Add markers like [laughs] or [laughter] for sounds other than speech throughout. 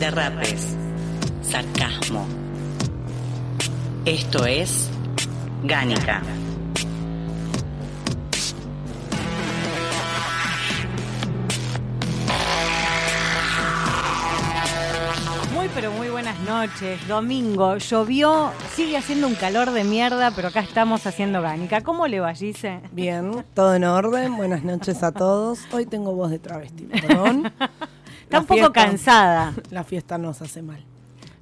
derrapes, sarcasmo. Esto es Gánica. Muy pero muy buenas noches. Domingo, llovió, sigue haciendo un calor de mierda, pero acá estamos haciendo gánica. ¿Cómo le va, Gise? Bien, todo en orden. Buenas noches a todos. Hoy tengo voz de travesti, perdón. [laughs] Está un poco cansada. [laughs] La fiesta nos hace mal.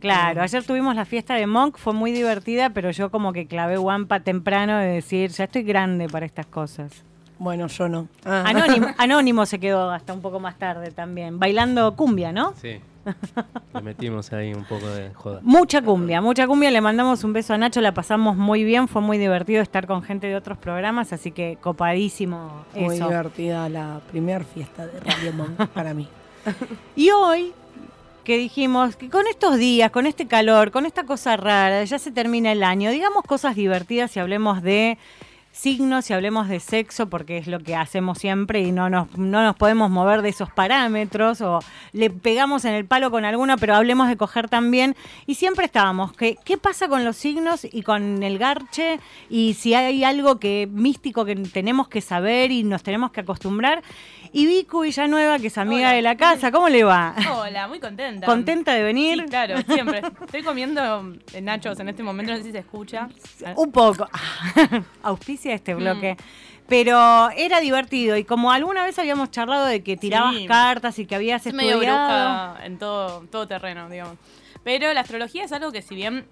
Claro, ayer tuvimos la fiesta de Monk, fue muy divertida, pero yo como que clavé guampa temprano de decir, ya estoy grande para estas cosas. Bueno, yo no. Ah. Anónimo, [laughs] Anónimo se quedó hasta un poco más tarde también, bailando cumbia, ¿no? Sí. Le metimos ahí un poco de joda. Mucha cumbia, mucha cumbia. Le mandamos un beso a Nacho, la pasamos muy bien, fue muy divertido estar con gente de otros programas, así que copadísimo. Muy eso. divertida la primera fiesta de Radio Monk para mí. [laughs] Y hoy que dijimos que con estos días, con este calor, con esta cosa rara, ya se termina el año, digamos cosas divertidas y hablemos de signos y hablemos de sexo porque es lo que hacemos siempre y no nos, no nos podemos mover de esos parámetros o le pegamos en el palo con alguna, pero hablemos de coger también. Y siempre estábamos, que, ¿qué pasa con los signos y con el garche? Y si hay algo que místico que tenemos que saber y nos tenemos que acostumbrar. Y Vicu Villanueva, que es amiga Hola. de la casa, ¿cómo le va? Hola, muy contenta. ¿Contenta de venir? Sí, claro, siempre. Estoy comiendo nachos en este momento, no sé si se escucha. Un poco. [laughs] Auspicia este bloque. Pero era divertido y como alguna vez habíamos charlado de que tirabas Sí. cartas y que habías Es medio estudiado. bruja en todo, todo terreno, digamos. Pero la astrología es algo que si bien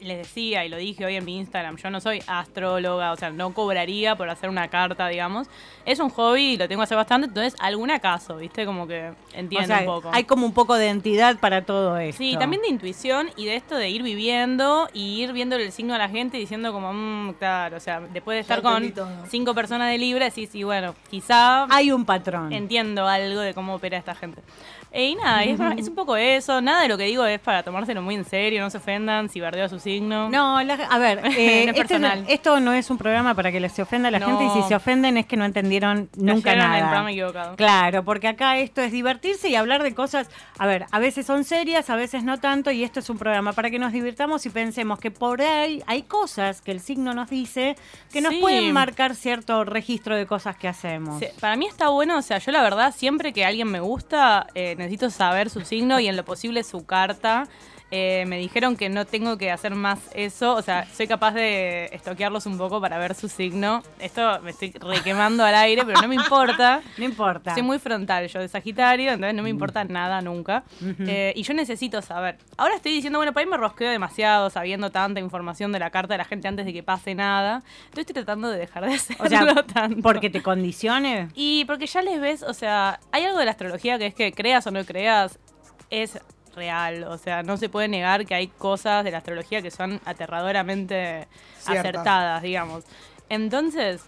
les decía y lo dije hoy en mi Instagram, yo no soy astróloga, o sea, no cobraría por hacer una carta, digamos. Es un hobby y lo tengo hace bastante, entonces algún acaso, ¿viste? Como que O entiendo sea, un poco. hay como un poco de entidad para todo esto. Sí, también de intuición y de esto de ir viviendo y ir viendo el signo a la gente y diciendo como, mm, claro, o sea, después de estar con todo. cinco personas de Libra, decís, sí, bueno, quizá Hay un patrón. entiendo algo de cómo opera esta gente. Eh, y nada, es, es un poco eso, nada de lo que digo es para tomárselo muy en serio, no se ofendan si bardeo su signo. No, la- a ver, eh, [laughs] No es este personal. esto no es un programa para que les se ofenda a la No. gente y si se ofenden es que no entendieron nunca Cayeron en el nada. programa equivocado. Claro, porque acá esto es divertirse y hablar de cosas, a ver, a veces son serias, a veces no tanto, y esto es un programa para que nos divirtamos y pensemos que por ahí hay cosas que el signo nos dice que nos Sí. pueden marcar cierto registro de cosas que hacemos. Sí, para mí está bueno, o sea, yo la verdad, siempre que alguien me gusta, eh, necesito saber su signo y en lo posible su carta. Eh, me dijeron que no tengo que hacer más eso, o sea, soy capaz de estoquearlos un poco para ver su signo. Esto me estoy requemando al aire, pero no me importa. [laughs] No importa. Soy muy frontal, yo de Sagitario, entonces no me importa nada nunca. Eh, y yo necesito saber. Ahora estoy diciendo, bueno, para ahí me rosqueo demasiado sabiendo tanta información de la carta de la gente antes de que pase nada. Entonces estoy tratando de dejar de hacerlo [laughs] O sea, tanto. porque te condicione. Y porque ya les ves, o sea, hay algo de la astrología que es que creas o no creas, es real. O sea, no se puede negar que hay cosas de la astrología que son aterradoramente acertadas, digamos. Entonces,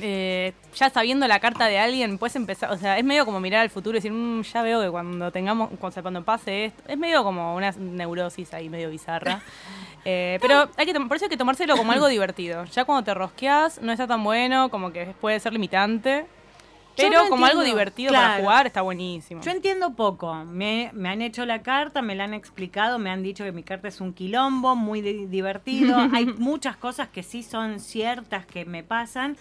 eh, ya sabiendo la carta de alguien, puedes empezar, o sea, es medio como mirar al futuro y decir, "Mm, ya veo que cuando tengamos, o sea, cuando pase esto, es medio como una neurosis ahí medio bizarra. [laughs] Eh, pero hay que por eso hay que tomárselo como algo divertido. Ya cuando te rosqueas, no está tan bueno, como que puede ser limitante. Pero no como algo divertido para jugar, está buenísimo. Yo entiendo poco. Me, me han hecho la carta, me la han explicado, me han dicho que mi carta es un quilombo, muy di- divertido. [laughs] Hay muchas cosas que sí son ciertas que me pasan.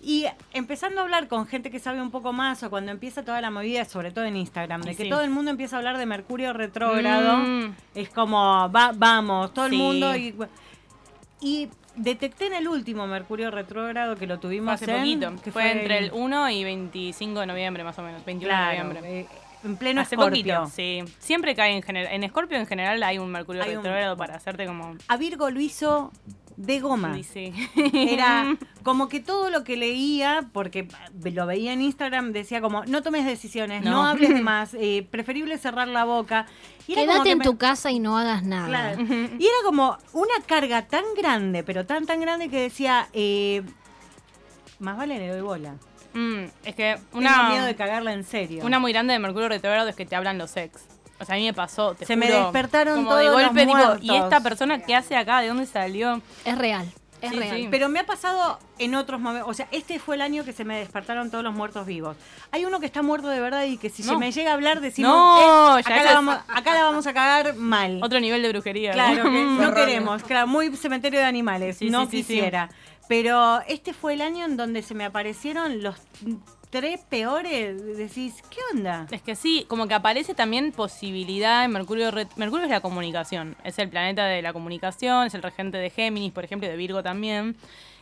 Y empezando a hablar con gente que sabe un poco más, o cuando empieza toda la movida, sobre todo en Instagram, de que todo el mundo empieza a hablar de Mercurio retrógrado, Mm. es como, va, vamos, todo el mundo. Y, y detecté en el último Mercurio retrógrado que lo Fue tuvimos hace en- poquito. que fue entre el 1 y 25 de noviembre, más o menos. 21 Claro, de noviembre. eh, en pleno Hace Escorpio. poquito, sí. Siempre cae en general. En Escorpio en general hay un Mercurio Hay un- retrógrado para hacerte como. A Virgo lo hizo de goma. Sí, sí. Era [laughs] como que todo lo que leía, porque lo veía en Instagram, decía como, no tomes decisiones, no, No. hables [laughs] más, eh, preferible cerrar la boca. Quédate que en me- tu casa y no hagas nada. Claro. [laughs] Y era como una carga tan grande, pero tan, tan grande que decía, eh, más vale le doy bola. Mm, es que Tengo miedo de una, cagarla en serio. una muy grande de Mercurio retrógrado es que te hablan los ex. O sea, a mí me pasó, te Se me despertaron como todos de los golpe, tipo. ¿y esta persona qué hace acá? ¿De dónde salió? Es real. Es Sí, real. sí. Pero me ha pasado en otros momentos. O sea, este fue el año que se me despertaron todos los muertos vivos. Hay uno que está muerto de verdad y que si No. se me llega a hablar decimos, No, eh, ya acá, la vamos, acá la vamos a cagar mal. Otro nivel de brujería. Claro, [laughs] ¿no? que no queremos. Claro, muy cementerio de animales. Sí, no sí, sí, sí. quisiera. Pero este fue el año en donde se me aparecieron los tres peores. Decís, ¿qué onda? Es que sí, como que aparece también posibilidad en Mercurio. Mercurio es la comunicación, es el planeta de la comunicación, es el regente de Géminis, por ejemplo, de Virgo también.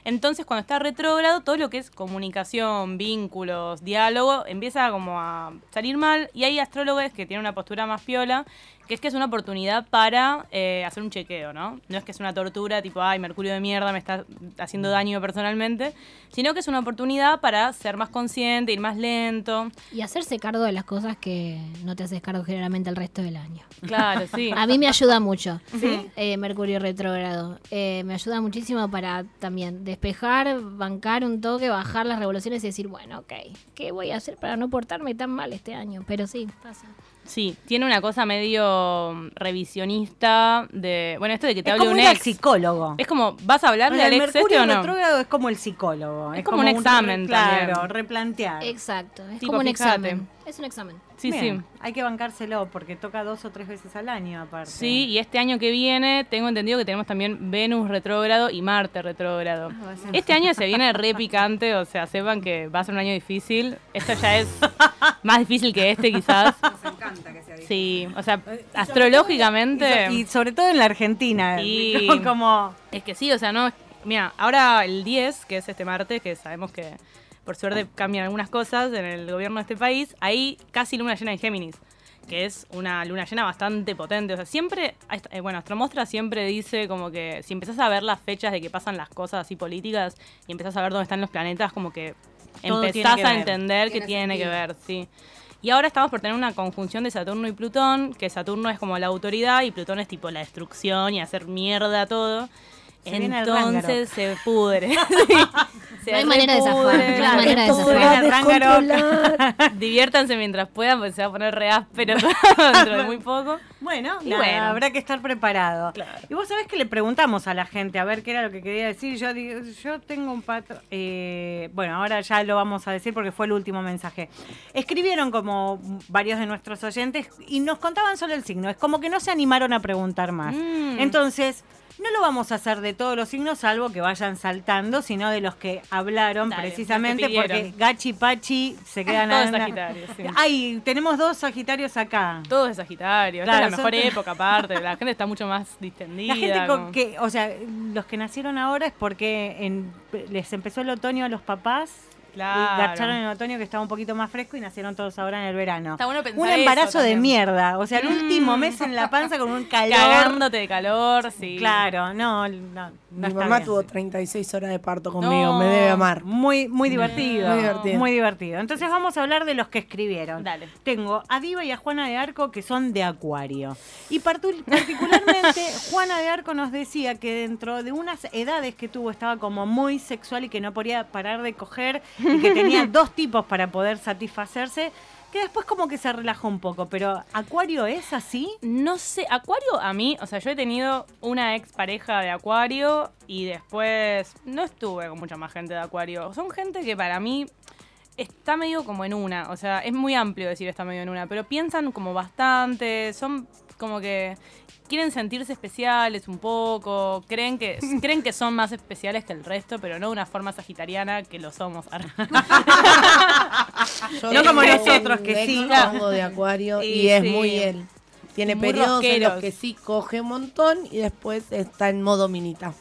Entonces, cuando está retrógrado, todo lo que es comunicación, vínculos, diálogo, empieza como a salir mal. Y hay astrólogos que tienen una postura más piola, que es que es una oportunidad para eh, hacer un chequeo, ¿no? No es que es una tortura tipo, ay, Mercurio de mierda me está haciendo daño personalmente, sino que es una oportunidad para ser más consciente, ir más lento. Y hacerse cargo de las cosas que no te haces cargo generalmente el resto del año. Claro, sí. [laughs] A mí me ayuda mucho eh, Mercurio retrógrado. Eh, me ayuda muchísimo para también despejar, bancar un toque, bajar las revoluciones y decir, bueno, ok, ¿qué voy a hacer para no portarme tan mal este año? Pero sí, pasa. Sí, tiene una cosa medio mm, revisionista de. Bueno, esto de que te Es hable como un ex. psicólogo. Es como, ¿vas a hablarle Bueno, al ex este o no? retrógrado es como el psicólogo. Es como un examen Claro, también. replantear. Exacto, es Tipo, como un fíjate. examen. Es un examen. Sí, Bien, sí. Hay que bancárselo porque toca dos o tres veces al año aparte. Sí, y este año que viene tengo entendido que tenemos también Venus retrógrado y Marte retrógrado. Ah, Este año se viene re picante, o sea, sepan que va a ser un año difícil. Esto ya es [laughs] más difícil que este quizás. Nos encanta que sea difícil. Sí, o sea, Y astrológicamente... so- Y sobre todo en la Argentina. Digo, [laughs] como Es que sí, o sea, no. Mira, ahora el 10, que es este martes, que sabemos que por suerte cambian algunas cosas en el gobierno de este país, ahí casi luna llena en Géminis, que es una luna llena bastante potente. O sea, siempre, eh, bueno, Astromostra siempre dice como que si empezás a ver las fechas de que pasan las cosas así políticas y empezás a ver dónde están los planetas, como que Todo empezás que a entender que Tiene que ver, sí. Y ahora estamos por tener una conjunción de Saturno y Plutón, que Saturno es como la autoridad y Plutón es tipo la destrucción y hacer mierda todo. Se viene el Entonces se pudre. [laughs] Sí. Se No hay manera de zafar, no hay manera de zafar. Diviértanse mientras puedan, porque se va a poner re áspero [laughs] dentro de muy poco. Bueno, Y nada, bueno. habrá que estar preparado. Claro. Y vos sabés que le preguntamos a la gente a ver qué era lo que quería decir. Yo digo, yo tengo un patrón. bueno, ahora ya lo vamos a decir porque fue el último mensaje. Escribieron como varios de nuestros oyentes y nos contaban solo el signo. Es como que no se animaron a preguntar más. Mm. Entonces. No lo vamos a hacer de todos los signos, salvo que vayan saltando, sino de los que hablaron Dale, precisamente porque. Gachi Pachi se [laughs] quedan Todos Sagitarios, sí. Ay, tenemos dos Sagitarios acá. Todo es Sagitario. Claro, Esta es la mejor son- época, aparte. La gente está mucho más distendida. La gente con que, o sea, los que nacieron ahora es porque en- les empezó el otoño a los papás. Claro. Y garcharon en otoño que estaba un poquito más fresco y nacieron todos ahora en el verano. Está bueno pensar un eso embarazo de mierda. O sea, el último Mm. mes en la panza con un calor. Cagándote de calor, sí. Claro, no, no Mi mamá bien. tuvo 36 horas de parto conmigo, No. me debe amar. Muy, muy divertido. Muy divertido. Muy divertido. Entonces vamos a hablar de los que escribieron. Dale. Tengo a Diva y a Juana de Arco que son de Acuario. Y particularmente [laughs] Juana de Arco nos decía que dentro de unas edades que tuvo estaba como muy sexual y que no podía parar de coger y que tenía [laughs] dos tipos para poder satisfacerse, que después como que se relajó un poco. Pero Acuario es así. No sé, Acuario a mí, o sea, yo he tenido una ex pareja de Acuario y después no estuve con mucha más gente de Acuario. Son gente que para mí está medio como en una, o sea, es muy amplio decir está medio en una, pero piensan como bastante, son como que quieren sentirse especiales un poco, creen que [laughs] creen que son más especiales que el resto, pero no de una forma sagitariana que lo somos. [laughs] Yo No como nosotros, que sí. hongo de acuario y, Y es sí. muy él. Tiene Muy periodos en los rosqueros. que sí coge un montón y después está en modo minita.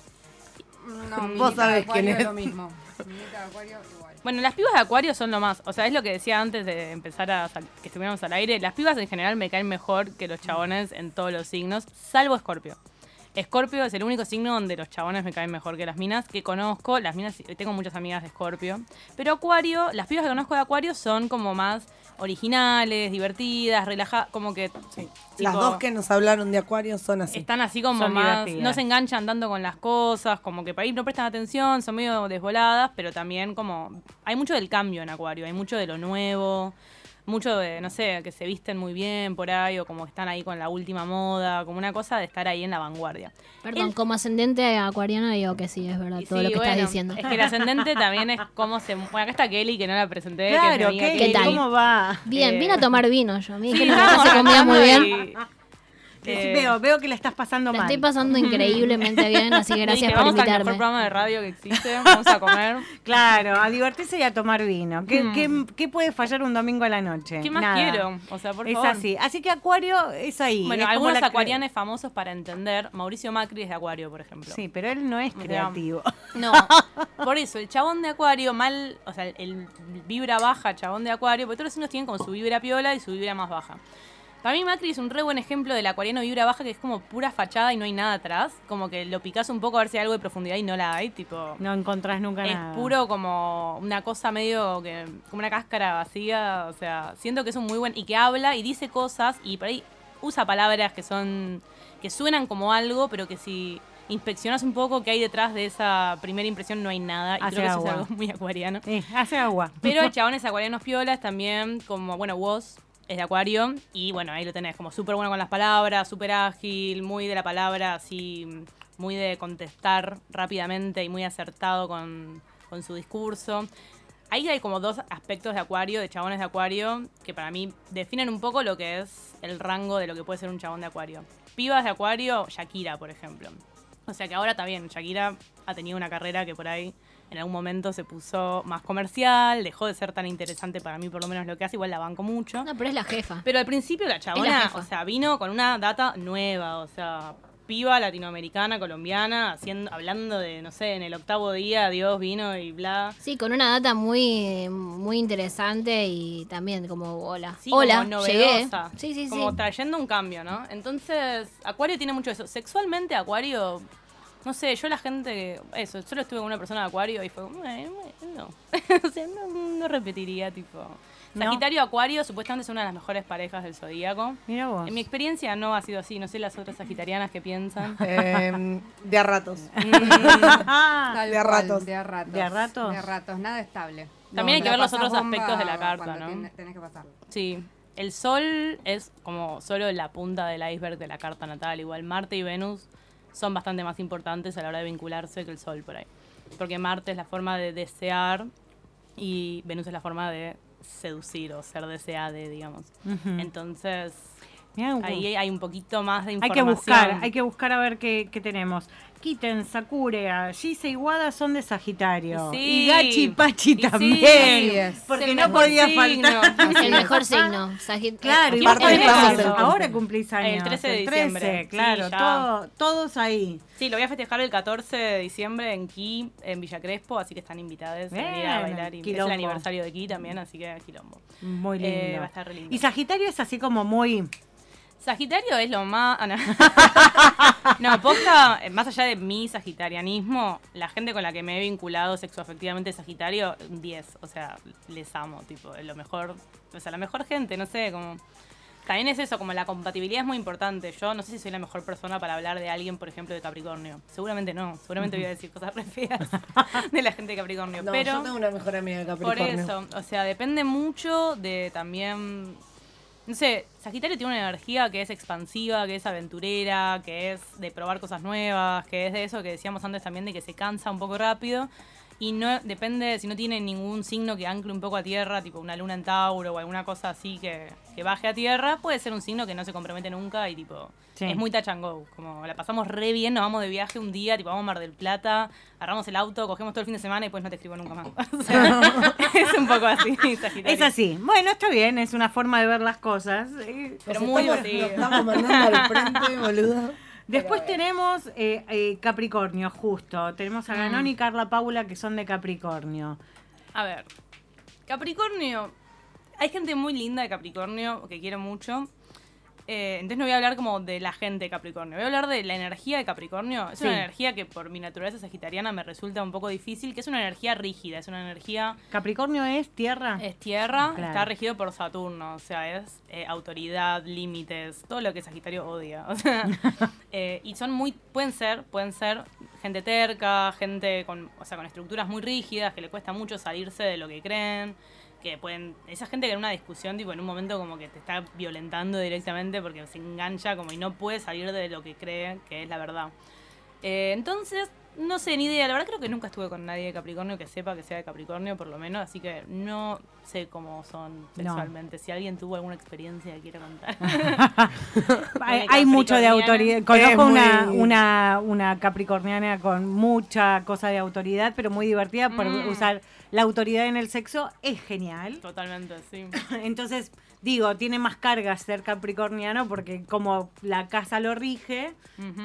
No, Vos minita de sabés acuario quién es. lo mismo. Minita de acuario igual. Bueno, las pibas de Acuario son lo más. O sea, es lo que decía antes de empezar a que estuviéramos al aire. Las pibas en general me caen mejor que los chabones en todos los signos, salvo Escorpio. Escorpio es el único signo donde los chabones me caen mejor que las minas que conozco. Las minas, tengo muchas amigas de Escorpio. Pero Acuario, las pibas que conozco de Acuario son como más originales, divertidas, relajadas, como que... Las tipo, dos que nos hablaron de Acuario son así. Están así como Son más, divertidas. no se enganchan tanto con las cosas, como que para ahí no prestan atención, son medio desvoladas, pero también como hay mucho del cambio en Acuario, hay mucho de lo nuevo, mucho de, no sé, que se visten muy bien por ahí o como que están ahí con la última moda, como una cosa de estar ahí en la vanguardia. Perdón, El- como ascendente acuariano digo que sí, es verdad, todo sí, lo que estás bueno, diciendo. Es que el ascendente también es cómo se... Bueno, acá está Kelly, que no la presenté. que es Claro, ¿qué, ¿Qué tal? ¿cómo va? Bien, eh, vine a tomar vino yo. Me Sí, que acá se comía muy bien. y- eh, veo, veo que la estás pasando La mal. estoy pasando increíblemente bien, así que [laughs] gracias por vamos al mejor invitarme. programa de radio que existe, vamos a comer. [laughs] Claro, a divertirse y a tomar vino. ¿Qué, Mm. qué- qué puede fallar un domingo a la noche? ¿Qué más Nada. quiero? O sea, por es favor. así. Así que Acuario es ahí. Bueno, es algunos la acuarianes famosos para entender. Mauricio Macri es de Acuario, por ejemplo. Sí, pero él no es creativo. [laughs] No, por eso, el chabón de Acuario, mal, o sea, el vibra baja chabón de Acuario, porque todos los signos tienen como su vibra piola y su vibra más baja. Para mí Macri es un re buen ejemplo del acuariano vibra baja que es como pura fachada y no hay nada atrás. Como que lo picás un poco a ver si hay algo de profundidad y no la hay, tipo... No encontrás nunca Es nada. puro como una cosa medio que como una cáscara vacía, o sea, siento que es un muy buen y que habla y dice cosas y por ahí usa palabras que son que suenan como algo, pero que si inspeccionas un poco qué hay detrás de esa primera impresión no hay nada y Hace creo que eso es agua. algo muy acuariano. Eh, hace agua. Pero chabones acuarianos piolas también, como, bueno, vos de acuario y bueno, ahí lo tenés, como súper bueno con las palabras, súper ágil, muy de la palabra, así, muy de contestar rápidamente y muy acertado con, con su discurso. Ahí hay como dos aspectos de acuario, de chabones de acuario, que para mí definen un poco lo que es el rango de lo que puede ser un chabón de acuario. Pibas de acuario, Shakira, por ejemplo. O sea que ahora está bien, Shakira ha tenido una carrera que por ahí en algún momento se puso más comercial, dejó de ser tan interesante para mí, por lo menos lo que hace, igual la banco mucho. No, pero es la jefa. Pero al principio la chabona, la o sea, vino con una data nueva, o sea, piba latinoamericana, colombiana, haciendo, hablando de, no sé, en el octavo día Dios vino y bla. Sí, con una data muy, muy interesante y también como hola. Sí, hola, como llegué. novedosa. Sí, sí, sí. Como trayendo un cambio, ¿no? Entonces, Acuario tiene mucho eso. Sexualmente, Acuario, no sé, yo la gente, eso, solo estuve con una persona de Acuario y fue, como, "Eh, bueno, no. [laughs] o sea, no, no repetiría, tipo. ¿No? Sagitario Acuario supuestamente son una de las mejores parejas del zodíaco. Mira vos. En mi experiencia no ha sido así, no sé las otras sagitarianas que piensan. [laughs] Eh, de a ratos. [laughs] Tal de a ratos. De a ratos. ¿De a ratos? De a ratos, nada estable. También hay que ver los otros aspectos de la carta, ¿no? tenés que pasarlo. Sí, el sol es como solo la punta del iceberg de la carta natal. Igual Marte y Venus son bastante más importantes a la hora de vincularse que el sol por ahí. Porque Marte es la forma de desear y Venus es la forma de seducir o ser deseade, digamos. Entonces, Mirá, ahí hay un poquito más de Hay información. que buscar, hay que buscar a ver qué, qué tenemos. Kiten, Sakura, Gise y Wada son de Sagitario. Sí. Y Gachi y Pachi Y también. sí. Porque el no podía signo. faltar. [laughs] el mejor signo. Sagit- Claro, eh, y ¿quién vos también tiene cumplís- eso? ahora cumplís años. El 13 de 13, diciembre. claro, Sí, ya. todo- todos ahí. Sí, lo voy a festejar el 14 de diciembre en Ki, en Villa Crespo, así que están invitadas a venir Bien, a bailar. Y es el aniversario de Ki también, así que quilombo. Muy lindo. Eh, va a estar re lindo. Y Sagitario es así como muy... Sagitario es lo más. ah, no. [laughs] no, posta, eh, más allá de mi sagitarianismo, la gente con la que me he vinculado sexoafectivamente es Sagitario, un 10. O sea, les amo, tipo, es lo mejor. O sea, la mejor gente, no sé, como. También es eso, como la compatibilidad es muy importante. Yo no sé si soy la mejor persona para hablar de alguien, por ejemplo, de Capricornio. Seguramente no. Seguramente voy a decir cosas re feas de la gente de Capricornio. No, pero yo tengo una mejor amiga de por Capricornio. eso, o sea, depende mucho de también. No sé, Sagitario tiene una energía que es expansiva, que es aventurera, que es de probar cosas nuevas, que es de eso que decíamos antes también, de que se cansa un poco rápido. Y no depende, si no tiene ningún signo que ancle un poco a tierra, tipo una luna en Tauro o alguna cosa así que, que baje a tierra, puede ser un signo que no se compromete nunca y tipo. Sí. Es muy touch and go. Como la pasamos re bien, nos vamos de viaje un día, tipo vamos a Mar del Plata, agarramos el auto, cogemos todo el fin de semana y después no te escribo nunca más. [laughs] O sea, [laughs] es un poco así, [laughs] Sagitario. Es así. Bueno, está bien, es una forma de ver las cosas. Pero Nos muy estamos, nos estamos mandando al frente, boludo. Después tenemos eh, eh, Capricornio, justo. Tenemos a Ganón y Carla Paula que son de Capricornio. A ver, Capricornio. Hay gente muy linda de Capricornio que quiero mucho. Eh, entonces no voy a hablar como de la gente de Capricornio, voy a hablar de la energía de Capricornio. Es Sí. una energía que por mi naturaleza sagitariana me resulta un poco difícil, que es una energía rígida, es una energía Capricornio es tierra. es tierra, Claro. está regido por Saturno, o sea, es eh, autoridad, límites, todo lo que Sagitario odia. O sea, [laughs] eh, y son muy, pueden ser, pueden ser gente terca, gente con, o sea, con estructuras muy rígidas, que le cuesta mucho salirse de lo que creen, que pueden, esa gente que en una discusión, tipo, en un momento como que te está violentando directamente porque se engancha como y no puede salir de lo que cree que es la verdad. Eh, entonces, no sé, ni idea. La verdad creo que nunca estuve con nadie de Capricornio que sepa que sea de Capricornio, por lo menos. Así que no sé cómo son sexualmente. Si alguien tuvo alguna experiencia que quiera contar. [laughs] Hay, [laughs] hay mucho de autoridad. Conozco una, una, una capricorniana con mucha cosa de autoridad, pero muy divertida por Mm. usar la autoridad en el sexo. Es genial. Totalmente, sí. [laughs] Entonces, digo, tiene más carga ser capricorniano porque como la casa lo rige,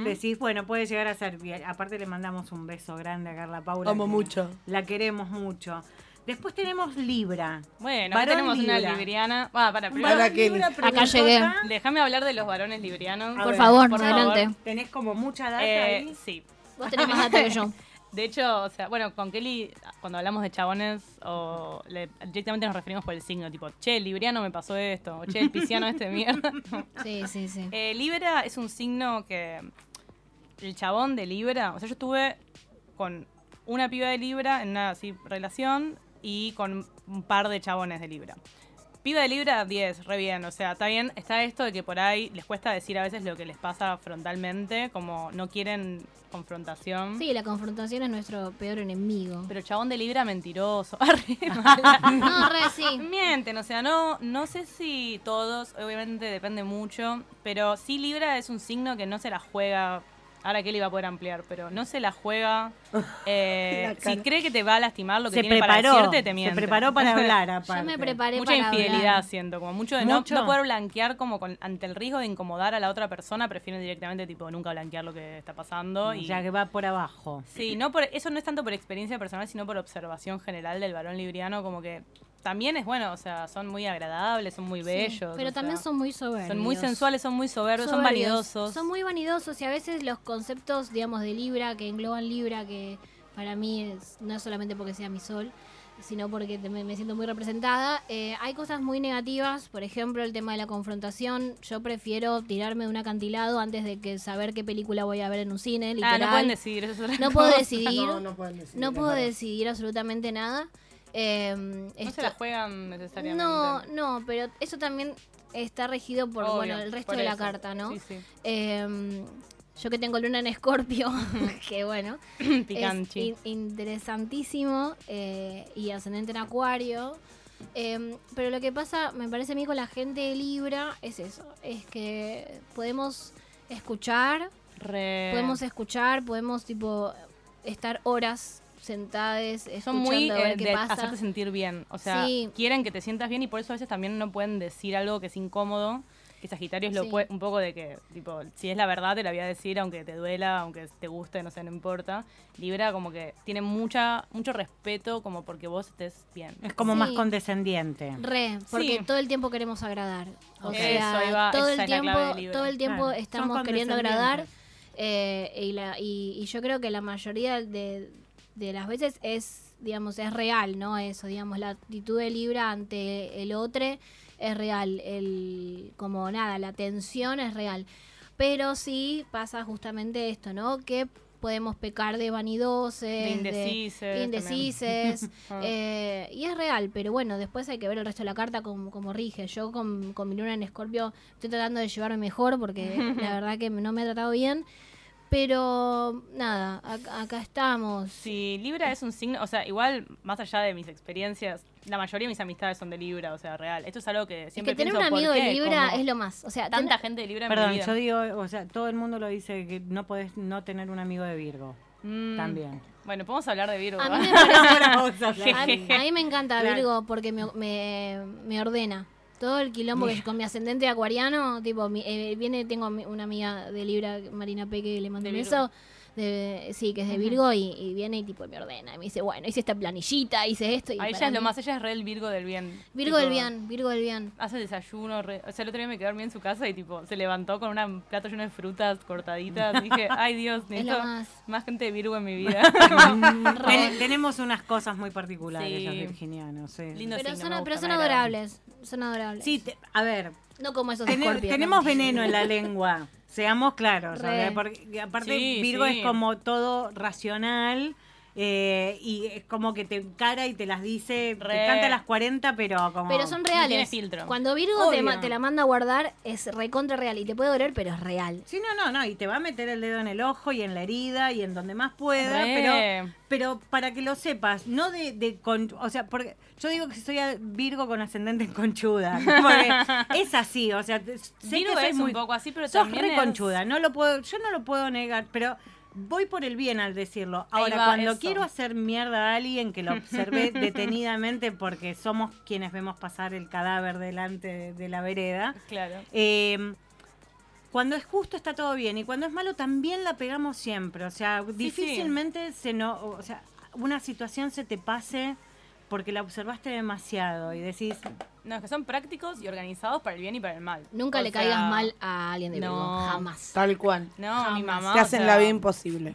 decís, bueno, puede llegar a ser bien. Aparte le mandamos un beso grande a Carla Paula. Amo mucho. La queremos mucho. Después tenemos Libra. Bueno, acá tenemos una libriana. Ah, para, primero. Libra Acá llegué. Déjame hablar de los varones librianos. A Por ver, favor, por adelante. favor. Tenés como mucha data Eh, ahí. sí. Vos tenés más data que yo. [laughs] De hecho, o sea, bueno, con Kelly, cuando hablamos de chabones, o le- directamente nos referimos por el signo, tipo, che, el libriano me pasó esto, o che, el pisciano este de mierda. [laughs] Sí, sí, sí. Eh, Libra es un signo que. El chabón de Libra. O sea, yo estuve con una piba de Libra en una así, relación y con un par de chabones de Libra. Piba de Libra, 10, re bien. O sea, está bien. Está esto de que por ahí les cuesta decir a veces lo que les pasa frontalmente, como no quieren confrontación. Sí, la confrontación es nuestro peor enemigo. Pero chabón de Libra mentiroso. [laughs] No, re, sí. Mienten, o sea, no, no sé si todos, obviamente depende mucho, pero sí Libra es un signo que no se la juega. Ahora Kelly va a poder ampliar, pero no se la juega. [laughs] eh, La si cree que te va a lastimar lo que se tiene preparó. para decirte, te miente. se preparó para hablar, Yo aparte. me preparé Mucha para infidelidad hablar. siento, como mucho de no, no poder blanquear como con- ante el riesgo de incomodar a la otra persona, prefieren directamente tipo nunca blanquear lo que está pasando. Y Ya que va por abajo. Sí, no por, eso no es tanto por experiencia personal, sino por observación general del varón libriano, como que también es bueno, o sea, son muy agradables, son muy Sí, bellos. pero también sea, son muy soberbios. son muy sensuales, son muy soberbios, son vanidosos. Son muy vanidosos y a veces los conceptos, digamos, de Libra, que engloban Libra, que para mí es, no es solamente porque sea mi sol, sino porque me, me siento muy representada. eh, hay cosas muy negativas, por ejemplo, el tema de la confrontación. Yo prefiero tirarme de un acantilado antes de que saber qué película voy a ver en un cine. Ah, Literal. no pueden decidir, eso No puedo [laughs] decidir. No, no pueden decir. No puedo decidir absolutamente nada. Eh, No se la juegan necesariamente. no, no, pero eso también está regido por Obvio, bueno el resto de la eso. carta, ¿no? Sí, sí. Eh, yo que tengo luna en Escorpio, [laughs] que bueno, [laughs] Picanchi. es in- interesantísimo eh, y ascendente en Acuario. Eh, pero lo que pasa, me parece a mí con la gente de Libra, es eso, es que podemos escuchar, Re- podemos escuchar, podemos tipo estar horas sentadas son muy a ver eh, qué de pasa. hacerte sentir bien. O sea, Sí. quieren que te sientas bien y por eso a veces también no pueden decir algo que es incómodo. Que Sagitario es lo Sí. pue- un poco de que, tipo, si es la verdad te la voy a decir, aunque te duela, aunque te guste, no sé, no importa. Libra como que tiene mucha mucho respeto como porque vos estés bien. Es como Sí. más condescendiente. Re, porque Sí. todo el tiempo queremos agradar. O Eso, sea, ahí va, todo el es la clave de tiempo, Libra. todo el tiempo Claro, son estamos queriendo agradar. eh, y, la, y, y yo creo que la mayoría de, de las veces es, digamos, es real, ¿no? Eso, digamos, la actitud de Libra ante el otro es real. El, como nada, la tensión es real. Pero sí pasa justamente esto, ¿no? Que podemos pecar de vanidoses, De indecises indecises, [laughs] eh, y es real, pero bueno, después hay que ver el resto de la carta como, como rige. Yo con, con mi luna en Escorpio estoy tratando de llevarme mejor porque [laughs] la verdad que no me ha tratado bien. Pero nada, ac- acá estamos. Si Libra es un signo, o sea, igual, más allá de mis experiencias, la mayoría de mis amistades son de Libra, o sea, real. Esto es algo que Es siempre que tener un pienso, ¿por amigo de? Libra es lo más. O sea, Tanta ten- gente de Libra en mi Perdón, vida. yo digo, o sea, todo el mundo lo dice que no podés no tener un amigo de Virgo. Mm, También. Bueno, podemos hablar de Virgo. a mí me parece- [laughs] a mí, a mí me encanta Claro. Virgo porque me, me, me ordena. Todo el quilombo que con mi ascendente acuariano, tipo, mi- eh, viene, tengo una amiga de Libra, Marina Peque, le De un Virgo. beso, de- sí, que es de Virgo y, y viene y tipo me ordena. Y me dice, bueno, hice esta planillita, hice esto. Y A ella es lo más, ella es re el Virgo del bien. Virgo Tipo, del bien, Virgo del bien. Hace desayuno, re- o sea, el otro día me quedé dormida en su casa y tipo, se levantó con un plato lleno de frutas cortaditas. Y [laughs] dije, ay Dios, Es lo necesito más. más gente de Virgo en mi vida. [laughs] [laughs] Ten- tenemos unas cosas muy particulares Sí. los virginianos. sí. Lindo Pero signo, son, pero son adorables. Son adorables. Sí, te- a ver, No como esos Tene- Scorpio, tenemos ¿no? veneno en la lengua, seamos claros. Porque aparte Sí, Virgo sí. es como todo racional eh, y es como que te encara y te las dice, Re. te canta a las 40, pero como... Pero son No tiene reales. filtro. Cuando Virgo te, Obvio. ma- te la manda a guardar, es recontra real. Y te puede doler, pero es real. Sí, no, no, no, y te va a meter el dedo en el ojo y en la herida y en donde más pueda, Re. pero pero para que lo sepas, no de, de con, o sea, porque yo digo que soy Virgo con ascendente en conchuda, porque [laughs] es así, o sea, sé Virgo que es muy un poco así, pero sos también re es- conchuda, no lo puedo, yo no lo puedo negar, pero voy por el bien al decirlo. Ahora, va, cuando eso. quiero hacer mierda a alguien que lo observé [laughs] detenidamente porque somos quienes vemos pasar el cadáver delante de, de la vereda, Claro. eh, cuando es justo está todo bien y cuando es malo también la pegamos siempre. O sea, sí. difícilmente se no, o sea, una situación se te pase porque la observaste demasiado y decís, No, es que son prácticos y organizados para el bien y para el mal. Nunca O le sea, caigas mal a alguien de Virgo. no. Jamás. Tal cual. No, mi mamá. Te o hacen sea, la vida imposible.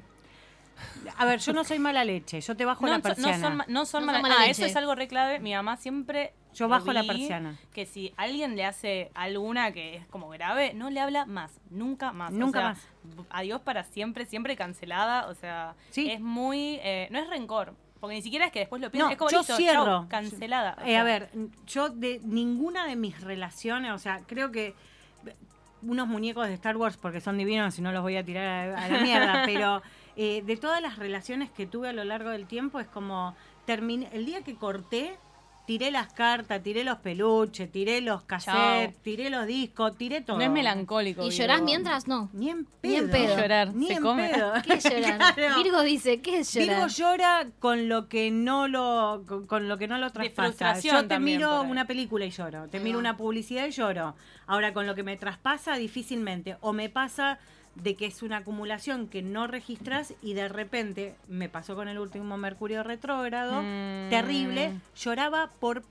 a ver, yo no soy mala leche, yo te bajo No, la so- no persiana. son, no son No mala, son mala Ah, leche. eso es algo re clave. Mi mamá siempre. Yo bajo la persiana. Que si alguien le hace alguna que es como grave, no le habla más. Nunca más. O Nunca sea, más. Adiós para siempre, siempre cancelada. O sea, Sí. es muy. eh, no es rencor. Porque ni siquiera es que después lo piensen. No, es como yo listo, cierro. chau, cancelada. Eh, a ver, yo de ninguna de mis relaciones, o sea, creo que unos muñecos de Star Wars porque son divinos y no los voy a tirar a, a la mierda, [laughs] pero eh, de todas las relaciones que tuve a lo largo del tiempo es como terminé el día que corté tiré las cartas, tiré los peluches, tiré los cassettes, Chao. tiré los discos, tiré todo. No es melancólico. ¿Y Virgo. llorás mientras? No. Ni en pedo. Ni en pedo. Llorar, Ni se en come. pedo. [laughs] ¿Qué es llorar? Claro. Virgo dice, ¿qué es llorar? Virgo llora con lo que no lo con, con lo que no lo traspasa. frustración Yo te miro una película y lloro, te miro va. una publicidad y lloro. Ahora con lo que me traspasa difícilmente o me pasa de que es una acumulación que no registras y de repente me pasó con el último Mercurio retrógrado, Mm. terrible, lloraba por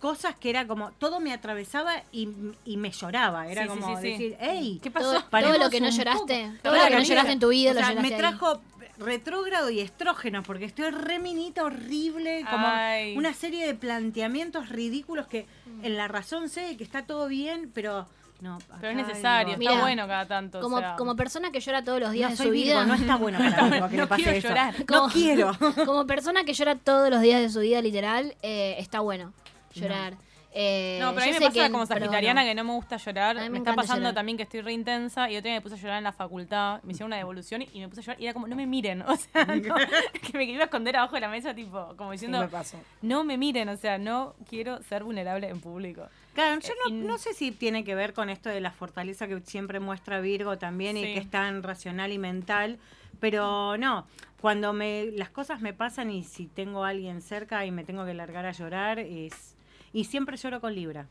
cosas que era como todo me atravesaba y, y me lloraba, era Sí, como sí, sí. decir, hey, ¿Qué Todo, pasó? todo Paremos lo que no lloraste, poco. todo lo que no lloraste en tu vida o lo sea, lloraste me ahí. trajo retrógrado y estrógeno porque estoy reminita horrible, como Ay. una serie de planteamientos ridículos que en la razón sé que está todo bien, pero no. Pero es necesario, digo, está Mira, bueno cada tanto. o Como, sea. como persona que llora todos los días no de soy su Virgo, vida. no está bueno para [laughs] Virgo que No le pase quiero eso. llorar. No quiero. [laughs] Como persona que llora todos los días de su vida, literal, eh, está bueno llorar. Eh, No, pero a mí yo me pasa que- como sagitariana no. que no me gusta llorar. Mí Me, me está pasando llorar. también que estoy re intensa y otro día me puse a llorar en la facultad. Me hicieron una devolución y me puse a llorar y era como, no me miren. [laughs] O sea, no, que me iba a esconder abajo de la mesa, tipo, como Sí, diciendo, me pasó. no me miren. O sea, no quiero ser vulnerable en público. Claro, yo Eh, no, no sé si tiene que ver con esto de la fortaleza que siempre muestra Virgo también y que es tan racional y mental, pero no, cuando me las cosas me pasan y si tengo a alguien cerca y me tengo que largar a llorar es y siempre lloro con Libra.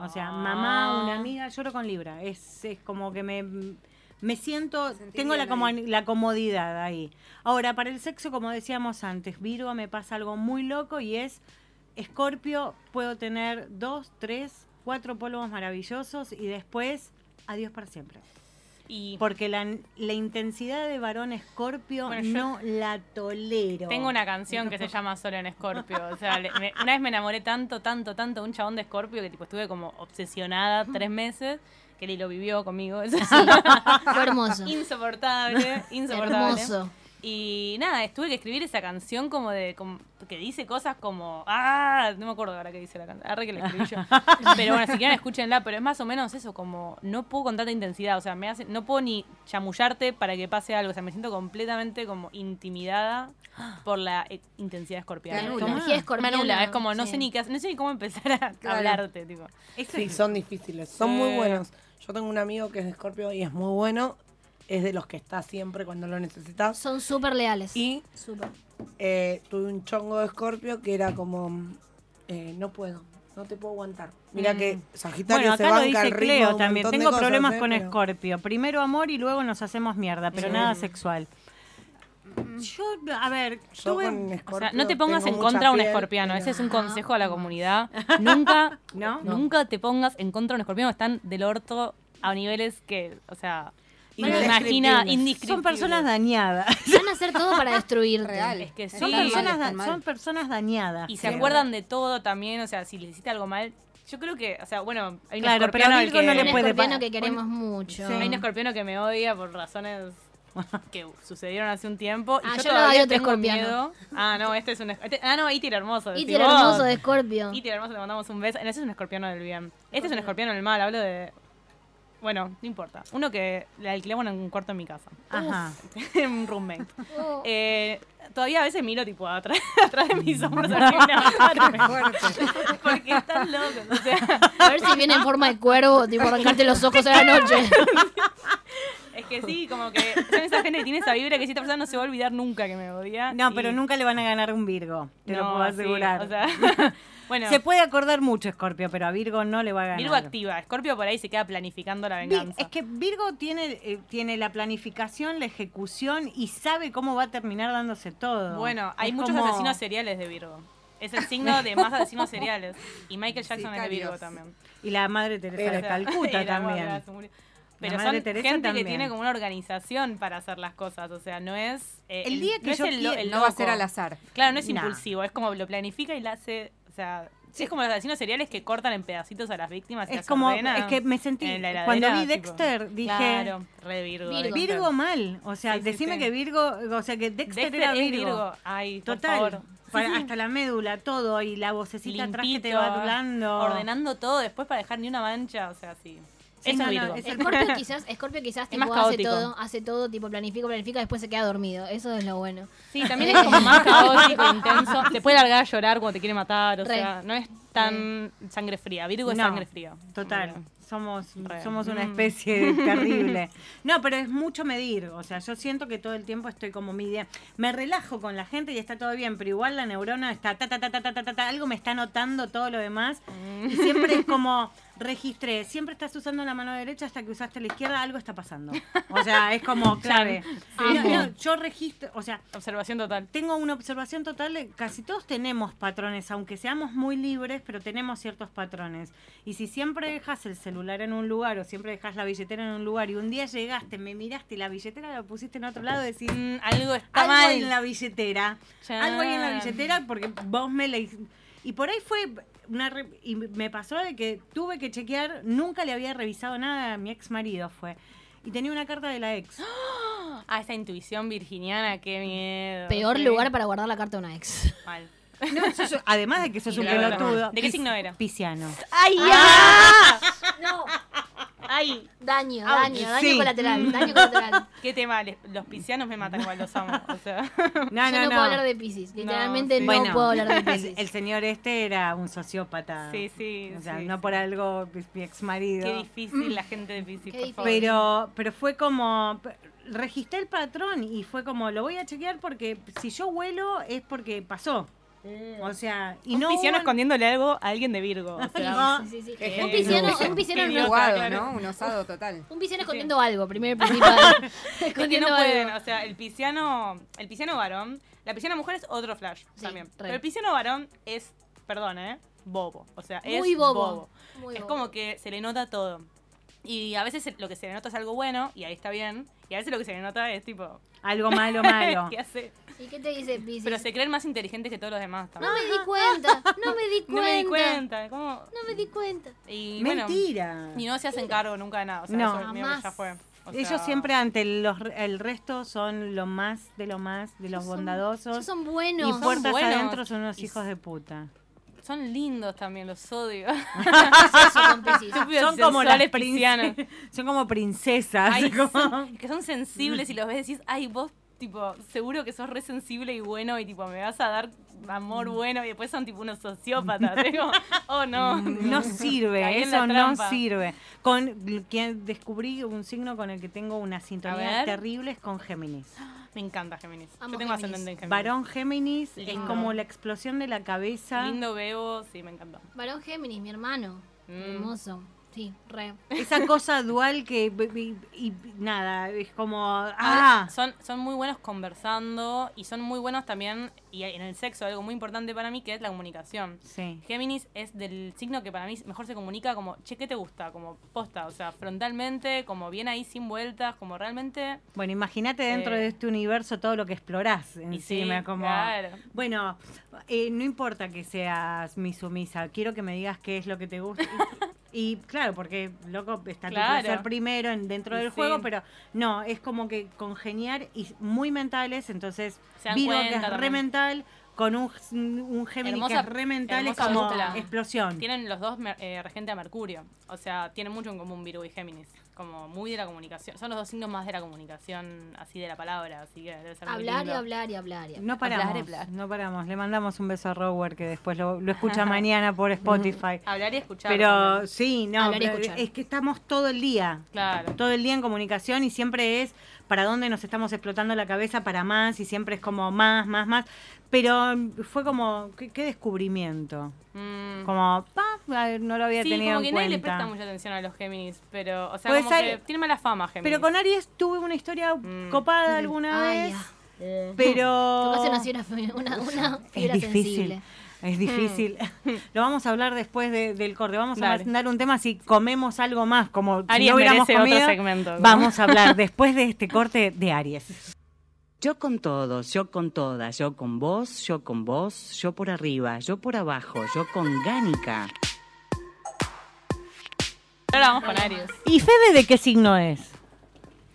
O sea, mamá, una Ah. amiga, lloro con Libra. Es, es como que me, me siento, tengo la, como, la comodidad ahí. Ahora, para el sexo, como decíamos antes, Virgo me pasa algo muy loco y es, Escorpio, puedo tener dos, tres, cuatro polvos maravillosos y después, adiós para siempre. Y Porque la, la intensidad de varón Escorpio Bueno, yo no la tolero. tengo una canción que se llama Solo en Escorpio. [laughs] O sea, le- me- una vez me enamoré tanto, tanto, tanto de un chabón de Escorpio que tipo estuve como obsesionada tres meses. Que ni lo vivió conmigo. [laughs] Eso sí. Fue hermoso. insoportable, insoportable. Hermoso. Y nada, tuve que escribir esa canción como de como- que dice cosas como ah, no me acuerdo ahora qué dice la canción, arre que la escribí yo. [laughs] Pero bueno, si quieren escúchenla, pero es más o menos eso, como no puedo con tanta intensidad, o sea, me hace no puedo ni chamullarte para que pase algo, o sea, me siento completamente como intimidada por la eh, intensidad escorpiana. Me anula, es como no sí. sé ni qué no sé ni cómo empezar a Claro. hablarte, tipo. Eso Sí, son difíciles. Son Sí. muy buenos. Yo tengo un amigo que es de Scorpio y es muy bueno. Es de los que está siempre cuando lo necesitas. Son súper leales. Y Súper. eh, tuve un chongo de Scorpio que era como, eh, no puedo, no te puedo aguantar. Mira que Sagitario Bueno, se acá lo banca dice el ritmo, Cleo también. Tengo cosas, problemas ¿eh? con Pero- Escorpio. Primero amor y luego nos hacemos mierda, pero Sí. nada sexual. Yo, a ver, Yo tuve- O sea, Escorpio no te pongas en contra de un escorpiano. pero- Ese es un consejo a la comunidad. [laughs] Nunca, ¿No? nunca te pongas en contra de un escorpiano. Están del orto a niveles que, o sea, imagina son personas dañadas. [laughs] Van a hacer todo para destruirte. Real. Es que Son personas, están da- mal. son personas dañadas. Y se acuerdan de todo también, o sea, si les hiciste algo mal. Yo creo que, o sea, bueno, hay un Claro, pero Virgo que, no le Un puede escorpiano pa- que queremos mucho. Sí. hay un escorpiano que me odia por razones [laughs] que sucedieron hace un tiempo. Y Ah, yo, yo todavía otro tengo escorpiano. miedo. Ah, no, este es un. este- ah, no, Itir hermoso. Vos. hermoso de Escorpio. Itir hermoso, te mandamos un beso. Ese es un escorpiano del bien. Este es un escorpiano del mal, hablo de. Bueno, no importa. Uno que le alquilamos en un cuarto en mi casa. Ajá. [laughs] un roommate. Oh. Eh, todavía a veces miro tipo atrás, [laughs] atrás de mis [laughs] hombros porque están locos. O sea, A ver si viene en forma de cuervo, tipo arrancarte los ojos a la noche. es que sí, como que son esa gente que tiene esa vibra que si esta persona no se va a olvidar nunca que me odia. No, y- pero nunca le van a ganar un Virgo, te lo No, puedo sí, asegurar. o sea, bueno, Se puede acordar mucho Scorpio, pero a Virgo no le va a ganar. Virgo activa. Scorpio por ahí se queda planificando la venganza. Es que Virgo tiene, eh, tiene la planificación, la ejecución y sabe cómo va a terminar dándose todo. Bueno, hay Es muchos como- asesinos seriales de Virgo. Es el signo de más asesinos seriales. Y Michael [laughs] Jackson es de Virgo también. Y la madre Teresa de Calcuta [laughs] también. Pero son Teresa gente que tiene como una organización para hacer las cosas. O sea, no es. eh, El día que no es yo el, lo- No va a ser al azar. Claro, no es Nah. impulsivo. Es como lo planifica y la hace. O sea. Es como los asesinos seriales que cortan en pedacitos a las víctimas y Es las como, es que me sentí, cuando vi tipo, Dexter, dije, Claro, re Virgo. Virgo. Mal. O sea, Sí, sí, decime sí. que Virgo, o sea, que Dexter, Dexter era Virgo. Virgo. Ay, por Total. favor. Para- Sí, sí. Hasta la médula, todo, y la vocecita atrás que te va hablando. Ordenando todo después para dejar ni una mancha. O sea, sí. Scorpio [laughs] quizás, Scorpio quizás hace todo, hace todo, tipo planifica, planifica, después se queda dormido. Eso es lo bueno. Sí, también es como más caótico, intenso. Te puede largar a llorar cuando te quiere matar, o sea, no es tan sangre fría. Virgo es sangre fría. Total. Somos, somos una mm. especie [laughs] terrible. No, pero es mucho medir. O sea, yo siento que todo el tiempo estoy como midiendo. Me relajo con la gente y está todo bien, pero igual la neurona está ta, ta, ta, ta, ta, ta, ta, ta algo me está notando todo lo demás. Mm. Y siempre es como [laughs] registré. Siempre estás usando la mano derecha hasta que usaste la izquierda, algo está pasando. O sea, es como [laughs] clave. No, no, yo registro, o sea, Observación total. tengo una observación total de casi todos tenemos patrones, aunque seamos muy libres, pero tenemos ciertos patrones. Y si siempre dejas el celular en un lugar o siempre dejas la billetera en un lugar y un día llegaste, me miraste y la billetera la pusiste en otro lado, decís, Mm, algo está algo mal. en la billetera, algo hay en la billetera porque vos me la... Y por ahí fue una... re- Y me pasó de que tuve que chequear, nunca le había revisado nada a mi ex marido fue. Y tenía una carta de la ex. [gasps] Ah, esa intuición virginiana, qué miedo. Peor Sí. lugar para guardar la carta de una ex. Mal. No, además de que sos un Claro. pelotudo. ¿De qué signo era? Pisciano. ¡Ay, No, ¡Ay! daño, Ah, daño, daño sí. colateral, daño colateral. [laughs] Qué tema. Los piscianos me matan igual, los amo. O sea. [laughs] No, Yo no, no, puedo hablar de Pisces, literalmente sí. no Bueno, puedo hablar de el, Pisces. el señor este era un sociópata. Sí, sí. O sea, sí, no sí. por algo mi, mi ex marido. Qué difícil la gente de Piscis, por favor. Pero, pero fue como. Registré el patrón y fue como, lo voy a chequear porque si yo huelo es porque pasó. O sea, y un no. pisciano hubo- escondiéndole algo a alguien de Virgo. O sea, No. Sí, sí, sí. Qué Un pisciano, un pisciano. Jugado, claro. ¿no? Un osado total. un pisciano escondiendo algo, primero y [laughs] principal. Es que escondiendo no pueden, o sea, el pisciano, el pisciano varón, la pisciana mujer es otro flash Sí, también. re. Pero el pisciano varón es, perdón, ¿eh? Bobo. O sea, es Muy bobo. Muy es bobo. como que se le nota todo. Y a veces lo que se le nota es algo bueno, y ahí está bien. Y a veces lo que se le nota es tipo, Algo malo, malo. [laughs] ¿qué hace? ¿Y qué te dice Pisces? Pero se creen más inteligentes que todos los demás No también. me di cuenta, [laughs] no me di cuenta. No me di cuenta. ¿cómo? No me di cuenta. Y bueno, Mentira. y no se hacen cargo nunca de nada. O sea, No. eso que ya fue. O Ellos siempre ante los, el resto son lo más de lo más, de los Ellos son- bondadosos. Son y buenos. Son puertas buenos. adentro son unos Y hijos de puta. Son lindos también, los odio. [laughs] Son [laughs] como las. Son como princesas. Ay, como- son- que son sensibles y los ves y decís, ay, vos, tipo, seguro que sos re sensible y bueno y, tipo, me vas a dar amor bueno y después son, tipo, unos sociópatas. Digo, [laughs] oh, no. No sirve, eso no sirve. Con quien descubrí un signo con el que tengo una sintonía ver. terrible es con Géminis. [gasps] Me encanta Géminis. Amo Yo tengo Géminis. ascendente en Géminis. Varón Géminis es Lindo. como la explosión de la cabeza. Lindo bebo, sí, me encanta. Varón Géminis, mi hermano. Mm. Hermoso. Sí, re. Esa [laughs] cosa dual que y, y nada, es como Ah, ah, son, son muy buenos conversando y son muy buenos también, y en el sexo, algo muy importante para mí, que es la comunicación. sí. Géminis es del signo que para mí mejor se comunica como, che, ¿qué te gusta? Como posta, o sea, frontalmente, como bien ahí sin vueltas, como realmente... Bueno, imagínate dentro Eh, de este universo todo lo que explorás encima, sí, como claro. bueno, eh, no importa que seas mi sumisa, quiero que me digas qué es lo que te gusta. Y, claro, porque loco está tu Claro. placer primero en, dentro del sí. juego, pero no, es como que congeniar y muy mentales, entonces Virgo que es re también. Mental con un, un Géminis que Hermosa- es re mental, es como dupla. explosión. Tienen los dos eh, regente a Mercurio, o sea, tienen mucho en común Virgo y Géminis, como muy de la comunicación. Son los dos signos más de la comunicación, así de la palabra, así que debe ser muy Hablar y hablar y hablar. y hablar. No paramos, Hablar, hablar. no paramos. Le mandamos un beso a Rower que después lo, lo escucha [laughs] mañana por Spotify. [laughs] Hablar y escuchar. Pero también. sí, no, Hablar y pero escuchar. es que estamos todo el día, Claro. todo el día en comunicación y siempre es para dónde nos estamos explotando la cabeza para más y siempre es como más, más, más. Pero fue como, qué, qué descubrimiento. Mm. Como, pa, ay, no lo había Sí, tenido como que en nadie le presta mucha atención a los Géminis, pero, o sea, Puede como ser- que tiene mala fama Géminis. Pero con Aries tuve una historia Mm. copada alguna Ay, vez, ya. pero... [laughs] Tocaste una fibra, fe- una, una Es fibra difícil. sensible. Es difícil. [laughs] Lo vamos a hablar después de- del corte. Vamos a Dale. dar un tema si comemos algo más, como si Aries no hubiéramos otro comido. segmento, ¿no? Vamos a hablar [laughs] después de este corte de Aries. Yo con todos, yo con todas, yo con vos, yo con vos, yo por arriba, yo por abajo, yo con Gánica. Ahora vamos con Aries. ¿Y Fede de qué signo es?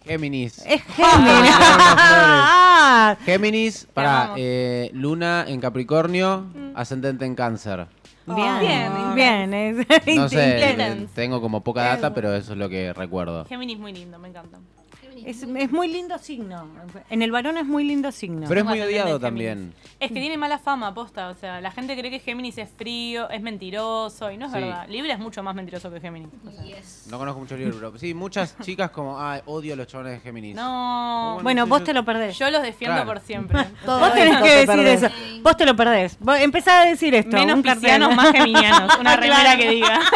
Géminis. Es Géminis. Ah, [laughs] Géminis, para eh, Luna en Capricornio, ascendente en Cáncer. bien, Bien, bien. es [laughs] No sé, eh, tengo como poca data, pero eso es lo que recuerdo. Géminis muy lindo, me encanta. Es, es muy lindo signo. En el varón es muy lindo signo. Pero es muy odiado también. Es que tiene mala fama, posta. O sea, la gente cree que Géminis es frío, es mentiroso, y no es Sí. verdad. Libra es mucho más mentiroso que Géminis. O sea, Yes. No conozco muchos libros, pero sí, muchas chicas como, ay, odio a los chavales de Géminis. No. Bueno, vos yo- te lo perdés. Yo los defiendo Claro. por siempre. [laughs] Vos tenés que decir eso. Vos te lo perdés. Vos empezá a decir esto. Menos piscianos, más geminianos. Una [laughs] remera que diga. [laughs]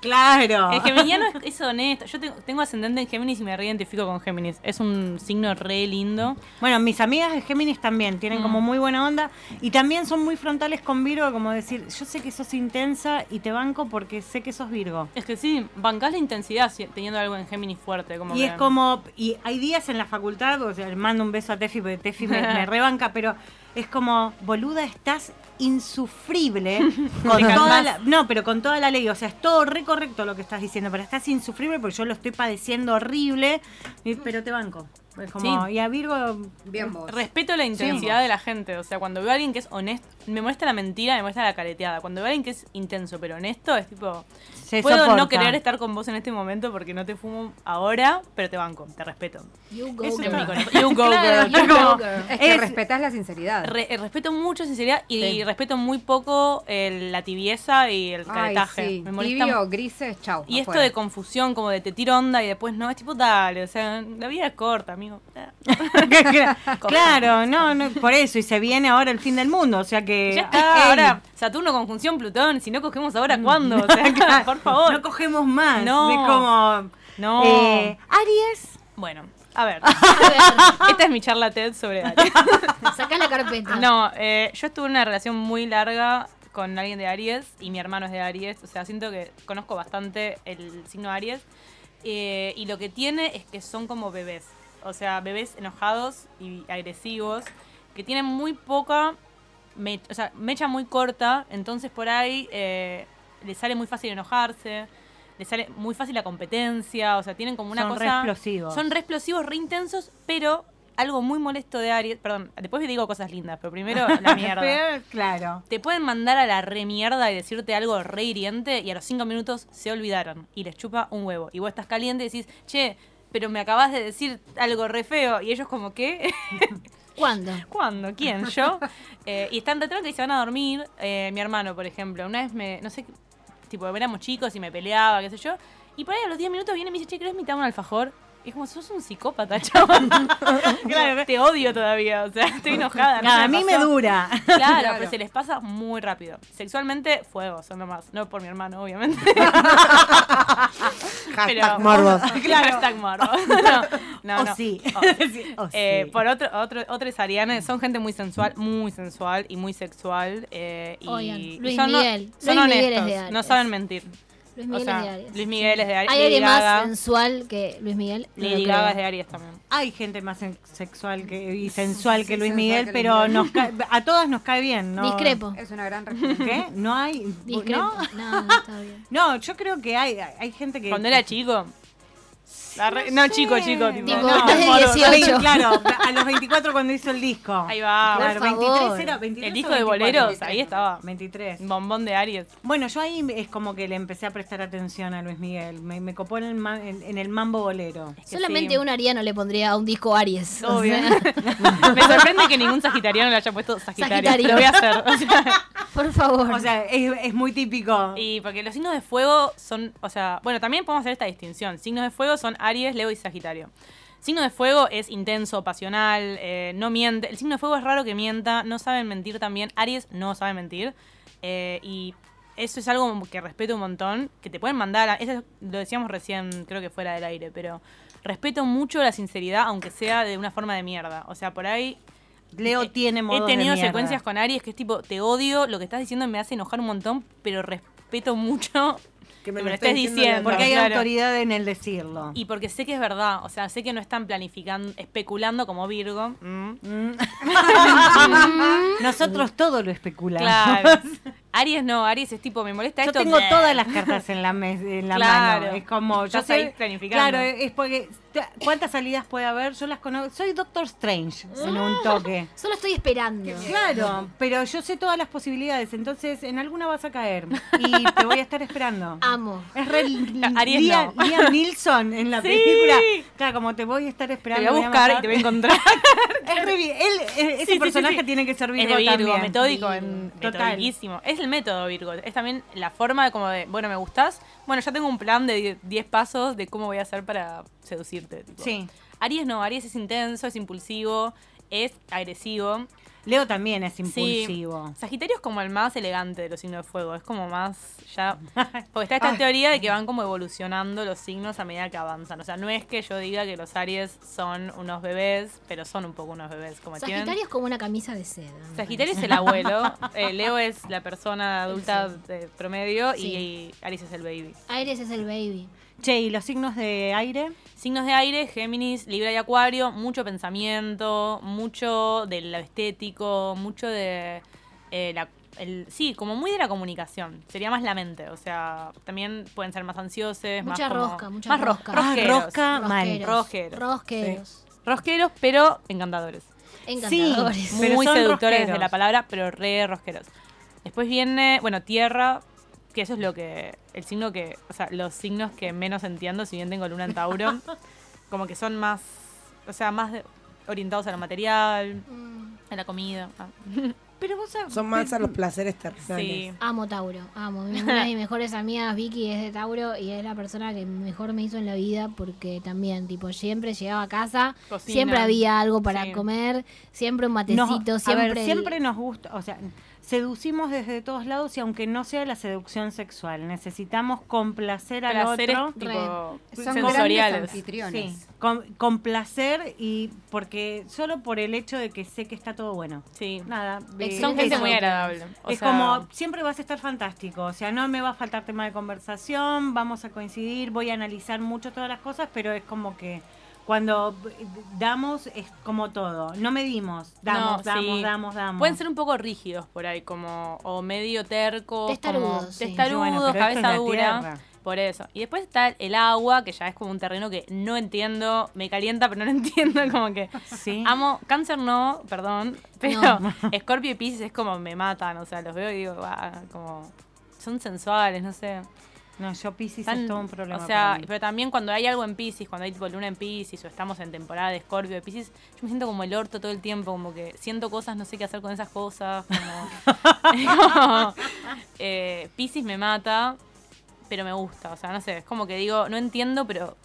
Claro. El geminiano es, es honesto. Yo tengo, tengo ascendente en Géminis y me reidentifico con Géminis. Es un signo re lindo. Bueno, mis amigas de Géminis también tienen Mm. como muy buena onda y también son muy frontales con Virgo, como decir, yo sé que sos intensa y te banco porque sé que sos Virgo. Es que sí, bancás la intensidad si- teniendo algo en Géminis fuerte. Como Y que- es como, y hay días en la facultad, o sea, le mando un beso a Tefi porque Tefi me, me [laughs] rebanca, pero es como, boluda, estás insufrible [laughs] con toda la, no, pero con toda la ley, o sea, es todo re correcto lo que estás diciendo, pero estás insufrible porque yo lo estoy padeciendo horrible, pero te banco. Es como, Sí. y a Virgo Bien vos. Respeto la intensidad de la gente. O sea, cuando veo a alguien que es honesto, me molesta la mentira, me molesta la careteada. Cuando veo a alguien que es intenso pero honesto, es tipo. se Puedo soporta. no querer estar con vos en este momento porque no te fumo ahora, pero te banco, te respeto. You go, Eso girl. [laughs] You go, Claro, girl. You go, girl. Es que Es- respetás la sinceridad. Re- eh, respeto mucho sinceridad y Sí. respeto muy poco el- la tibieza y el Ay, caretaje. sí. Me molesta Tibio, grises, chau. Y esto de confusión, como de te tiro onda y después no, es tipo, dale, o sea, la vida es corta, amigo. [laughs] [laughs] claro, no, no, por eso, y se viene ahora el fin del mundo, o sea que... Ya está, ahora Saturno conjunción Plutón, si no cogemos ahora, ¿cuándo? O sea, [laughs] por favor. No cogemos más, No. es como... No. eh, Aries, Bueno, a ver. Esta es mi charla TED sobre Aries. Sacá la carpeta. No, eh, yo estuve en una relación muy larga con alguien de Aries y mi hermano es de Aries. O sea, siento que conozco bastante el signo Aries. Eh, y lo que tiene es que son como bebés. O sea, bebés enojados y agresivos que tienen muy poca, me- o sea, mecha muy corta. Entonces por ahí eh, les sale muy fácil enojarse. Les sale muy fácil la competencia. O sea, tienen como una Son re cosa... explosivos. Son re explosivos, re intensos, pero algo muy molesto de Aries. Perdón, después digo cosas lindas, pero primero la [laughs] mierda. Pero, claro. Te pueden mandar a la re mierda y decirte algo re hiriente y a los cinco minutos se olvidaron y les chupa un huevo. Y vos estás caliente y decís, che, pero me acabas de decir algo re feo. Y ellos como, ¿qué? [laughs] ¿Cuándo? ¿Cuándo? ¿Quién? ¿Yo? [laughs] Eh, y están re tranquilos y se van a dormir. Eh, mi hermano, por ejemplo, una vez me, no sé, tipo, éramos chicos y me peleaba, qué sé yo. Y por ahí a los 10 minutos viene y me dice, che, ¿querés mitad un alfajor? Es como, sos un psicópata, [laughs] chaval. Claro. Te odio todavía, o sea, estoy enojada. no se a mí me dura. Claro, Claro. pero se les pasa muy rápido. Sexualmente, fuego, son nomás. No por mi hermano, obviamente. [laughs] Hashtag morbos. [laughs] Claro. Hashtag morbo. No, no, O no. sí. O Sí, o Eh, sí. Por otro, otro, otros arianes son gente muy sensual, muy sensual y muy sexual. eh, y, Oigan, y Luis son, Miguel. son Luis Miguel es honestos, de no saben mentir. Luis O Miguel sea, es de Aries. Luis Miguel es de Aries. ¿Hay alguien más sensual que Luis Miguel? No Lady. Gaga es de Aries también. Hay gente más sexual que, y sensual Sí, que Luis Miguel, que Luis pero Miguel. nos cae- a todas nos cae bien, ¿no? Discrepo. Es una gran. [laughs] ¿Qué? No hay. Discrepo. ¿no? No, no, está bien. [laughs] No, yo creo que hay, hay gente que. Cuando era chico. La re- no, chico, chico, tipo. Tipo, No, de bueno, 18. Claro, a los 24 cuando hizo el disco. Ahí va. Claro, favor. 23 era 23 El o disco de 24. boleros, ahí estaba. 23. Bombón de Aries. Bueno, yo ahí es como que le empecé a prestar atención a Luis Miguel. Me, me copó en el, ma- en, en el mambo bolero. Es que Solamente sí. un ariano le pondría a un disco Aries. o Obvio. sea, [laughs] Me sorprende que ningún sagitariano le haya puesto Sagitario. Sagitario. Lo voy a hacer. O sea, [laughs] por favor. O sea, es, es muy típico. y porque los signos de fuego son, o sea, bueno, también podemos hacer esta distinción. Signos de fuego son Aries, Leo y Sagitario. Signo de fuego es intenso, pasional, eh, no miente. El signo de fuego es raro que mienta, no saben mentir también. Aries no sabe mentir. eh, y eso es algo que respeto un montón, que te pueden mandar, a- eso lo decíamos recién, creo que fuera del aire, pero respeto mucho la sinceridad, aunque sea de una forma de mierda. O sea, por ahí Leo He- tiene modos He tenido de secuencias con Aries que es tipo, te odio, lo que estás diciendo me hace enojar un montón, pero respeto mucho Que me que lo lo estés estés diciendo diciendo. Porque hay claro. autoridad en el decirlo. Y porque sé que es verdad, o sea, sé que no están planificando, especulando como Virgo. Mm. [laughs] Mm. [laughs] Nosotros todo lo especulamos. Claro. Aries no, Aries es tipo, me molesta Yo esto. tengo todas las cartas en la, mes- en la Claro. mano. Es como, yo Estás sé. Claro, es porque, te- ¿cuántas salidas puede haber? Yo las conozco. Soy Doctor Strange en un toque. Solo estoy esperando. Claro, pero yo sé todas las posibilidades, entonces en alguna vas a caer y te voy a estar esperando. [laughs] Amo. Es re [laughs] Aries Liam, no. Liam Neeson en la Sí. película. Claro, como te voy a estar Te esperando. voy a buscar y te voy a encontrar. [laughs] Es re. Él, eh, ese Sí, personaje sí, sí. tiene que ser Es Virgo, de Virgo, también. metódico, en, Total. Es el método Virgo. Es también la forma de como de, bueno, me gustás. Bueno, ya tengo un plan de die- 10 pasos de cómo voy a hacer para seducirte. tipo. Sí. Aries no, Aries es intenso, es impulsivo, es agresivo. Leo también es Sí. impulsivo. Sagitario es como el más elegante de los signos de fuego. Es como más ya. [laughs] Porque está esta teoría de que van como evolucionando los signos a medida que avanzan. O sea, no es que yo diga que los Aries son unos bebés, pero son un poco unos bebés. Como tienen- Sagitario es como una camisa de seda. Sagitario es el abuelo, eh, [laughs] Leo es la persona adulta de promedio Sí. y Aries es el baby. Aries es el baby. Che, ¿y los signos de aire? Signos de aire, Géminis, Libra y Acuario, mucho pensamiento, mucho de lo estético, mucho de eh, la el, sí, como muy de la comunicación. Sería más la mente. O sea, también pueden ser más ansiosos, Mucha más como- rosca, mucha más rosca. ros- Ah, rosqueros. rosca. mal. Rosqueros. Rosqueros. Rosqueros. Rosqueros, pero encantadores. Encantadores. Pero muy son seductores de rosqueros. la palabra, pero re rosqueros. Después viene, bueno, tierra, que eso es lo que, el signo que, o sea, los signos que menos entiendo, si bien tengo luna en Tauro, [laughs] como que son más, o sea, más de- orientados a lo material, Mm, a la comida. ah. [laughs] Pero vos sab- Son más a los placeres Sí. terrenales. Amo Tauro, amo. Mi- Una de mis mejores amigas, Vicky, es de Tauro y es la persona que mejor me hizo en la vida porque también, tipo, siempre llegaba a casa, Cocina. siempre había algo para Sí. comer, siempre un matecito, siempre... ver, siempre nos gusta, o sea, seducimos desde todos lados y aunque no sea la seducción sexual, necesitamos complacer al Placeres otro. tipo Son grandes sensoriales. anfitriones. Sí, con, complacer y porque solo por el hecho de que sé que está todo bueno. Sí. Nada, Excelente Son gente eso. muy agradable. O es sea, como, siempre vas a estar fantástico, o sea, no me va a faltar tema de conversación, vamos a coincidir, voy a analizar mucho todas las cosas, pero es como que cuando damos es como todo, no medimos, damos, No, damos, sí. damos, damos. Pueden ser un poco rígidos por ahí, como, o medio tercos, Testarudos, como sí. testarudos, Bueno, pero esto es cabeza dura. Por eso. Y después está el agua, que ya es como un terreno que no entiendo, me calienta, pero no lo [laughs] entiendo, como que Sí. amo, cáncer no, perdón, pero No. [laughs] Scorpio y Pisces es como me matan, o sea, los veo y digo, "Guau", como son sensuales, no sé. No, yo Pisces es todo un problema. O sea, pero también cuando hay algo en Pisces, cuando hay tipo luna en Pisces o estamos en temporada de Scorpio de Pisces, yo me siento como el orto todo el tiempo, como que siento cosas, no sé qué hacer con esas cosas. Como, [laughs] eh, Pisces me mata, pero me gusta. O sea, no sé, es como que digo, no entiendo, pero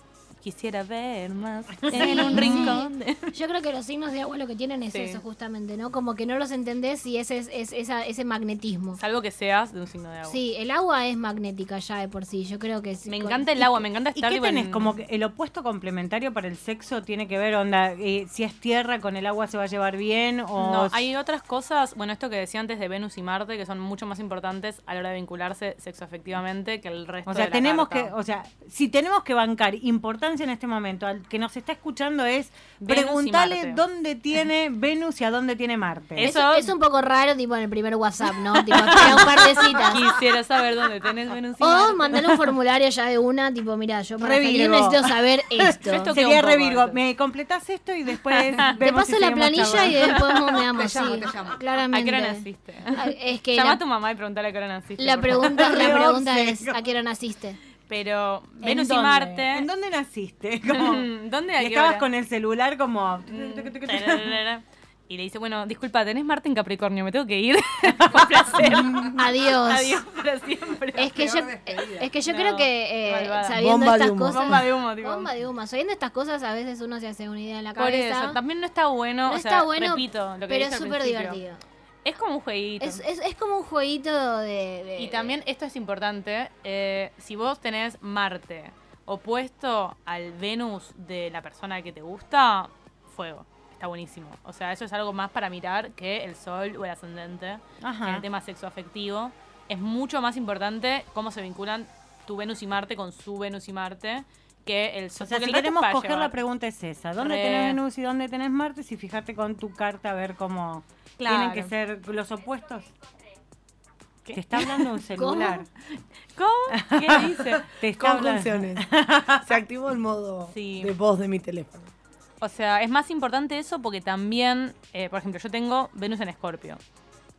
Quisiera ver más [laughs] en un rincón. de- Yo creo que los signos de agua lo que tienen es Sí. eso, justamente, ¿no? Como que no los entendés y ese es, es- esa- ese magnetismo. Salvo que seas de un signo de agua. Sí, el agua es magnética ya de por sí. Yo creo que sí. Me con- encanta el agua, me encanta ¿Y estar qué tipo, en- tenés? Como que el opuesto complementario para el sexo tiene que ver, onda, eh, si es tierra con el agua se va a llevar bien o... No, hay otras cosas, bueno, esto que decía antes de Venus y Marte, que son mucho más importantes a la hora de vincularse sexoafectivamente que el resto O sea, de la tenemos carta. que, o sea, si tenemos que bancar importancia en este momento, al que nos está escuchando es preguntarle dónde tiene Venus y a dónde tiene Marte. Es, Eso- es un poco raro, tipo en el primer WhatsApp, ¿no? Tipo, un par de citas. Quisiera saber dónde tenés Venus y O Marte. mandale un formulario ya de una, tipo, mira, yo para Virgo. necesito saber [laughs] esto. Esto Sería un re poco Virgo. eso. Me completás esto y después [laughs] Te vemos si paso la planilla y después llamo, sí. te llamo. Claramente. ¿A qué hora naciste? Ay, Es que Llama la, a tu mamá y preguntale a qué hora naciste. la pregunta, la [laughs] Re pregunta es, ¿a qué hora naciste? Pero ¿En Venus y? Marte. ¿En dónde naciste? [laughs] Como, ¿Dónde? ¿A y qué estabas hora? con el celular como... Y le dice, bueno, disculpa, tenés Marte en Capricornio, me tengo que ir. [laughs] Fue placer. [laughs] Adiós. Adiós para siempre. Es que yo, es que yo No, creo que eh, sabiendo Bomba de estas humo. cosas. Bomba de humo, tipo. Bomba de humo. Sabiendo estas cosas, a veces uno se hace una idea en la Por cabeza. eso, también no está bueno. no o está sea, bueno, repito, lo que pero es súper divertido. Es como un jueguito. Es, es, es como un jueguito de. de- Y también esto es importante, eh, si vos tenés Marte opuesto al Venus de la persona que te gusta, fuego. Está buenísimo. O sea, eso es algo más para mirar que el sol o el ascendente Ajá. en el tema sexoafectivo. Es mucho más importante cómo se vinculan tu Venus y Marte con su Venus y Marte que el O sol. sea, porque si queremos coger la pregunta es esa. ¿Dónde Re. tenés Venus y dónde tenés Marte? Si fijarte con tu carta a ver cómo Claro. tienen que ser los opuestos. Te está hablando un [laughs] celular. ¿Cómo? ¿Qué dice? [laughs] Te está hablando. [laughs] Se activó el modo Sí. de voz de mi teléfono. O sea, es más importante eso porque también, eh, por ejemplo, yo tengo Venus en Escorpio.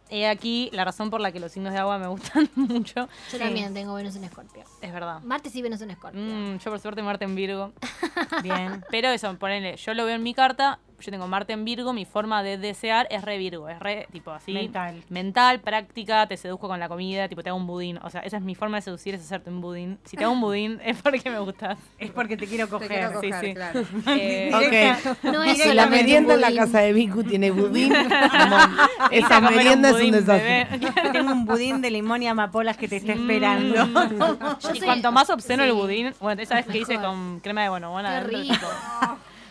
He aquí la razón por la que los signos de agua me gustan mucho. Yo también tengo Venus en Escorpio. Es verdad. Marte sí, Venus en Escorpio. Mm, yo por suerte Marte en Virgo. Bien. Pero eso, ponele, yo lo veo en mi carta, yo tengo Marte en Virgo, mi forma de desear es re Virgo, es re tipo así. Mental. Mental, práctica, te seduzco con la comida, tipo te hago un budín. O sea, esa es mi forma de seducir, es hacerte un budín. Si te hago un budín [laughs] es porque me gustas. Es porque te quiero Te coger. quiero sí, coger, sí. claro. [laughs] Eh, Ok. No es Si la merienda en la casa de Vicu tiene budín, [laughs] esa merienda es un desastre. Tengo un budín de limón y amapolas que te está esperando. Yo y cuanto más obsceno el budín, bueno, esa vez que hice con crema de bonobona. Qué rico.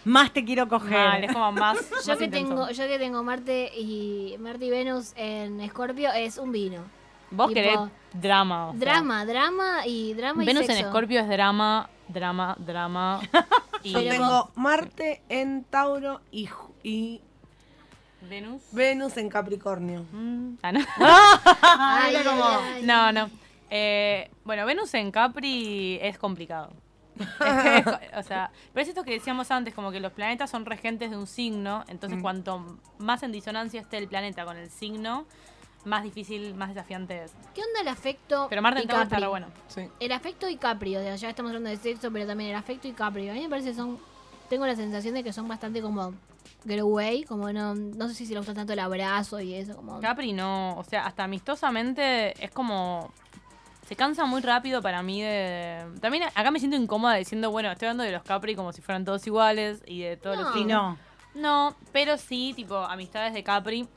Más te quiero coger. mal, es como más. [laughs] Yo más que intenso. tengo, yo que tengo Marte y Marte y Venus en Escorpio es un vino. Vos tipo, querés drama. o sea. Drama, drama y drama y Venus en sexo. Escorpio es drama, drama, drama. [laughs] y Yo tengo Marte en Tauro y, y Venus. Venus en Capricornio. Mm, ah, no. [laughs] Ay, Era como- ay, ay. no, no. Eh, bueno, Venus en Capri es complicado. O sea, pero es esto que decíamos antes, como que los planetas son regentes de un signo, entonces cuanto más en disonancia esté el planeta con el signo, más difícil, más desafiante es. ¿Qué onda el afecto Pero Marte está Capri? re bueno. Sí. El afecto y Capri, o sea, ya estamos hablando de sexo, pero también el afecto y Capri. A mí me parece que son. Tengo la sensación de que son bastante como. Getaway, como no. No sé si se le gusta tanto el abrazo y eso, como. Capri no, o sea, hasta amistosamente es como... Se cansa muy rápido para mí de... También acá me siento incómoda diciendo, bueno, estoy hablando de los Capri como si fueran todos iguales y de todos los No. Y signos. no. No, pero sí, tipo, amistades de Capri.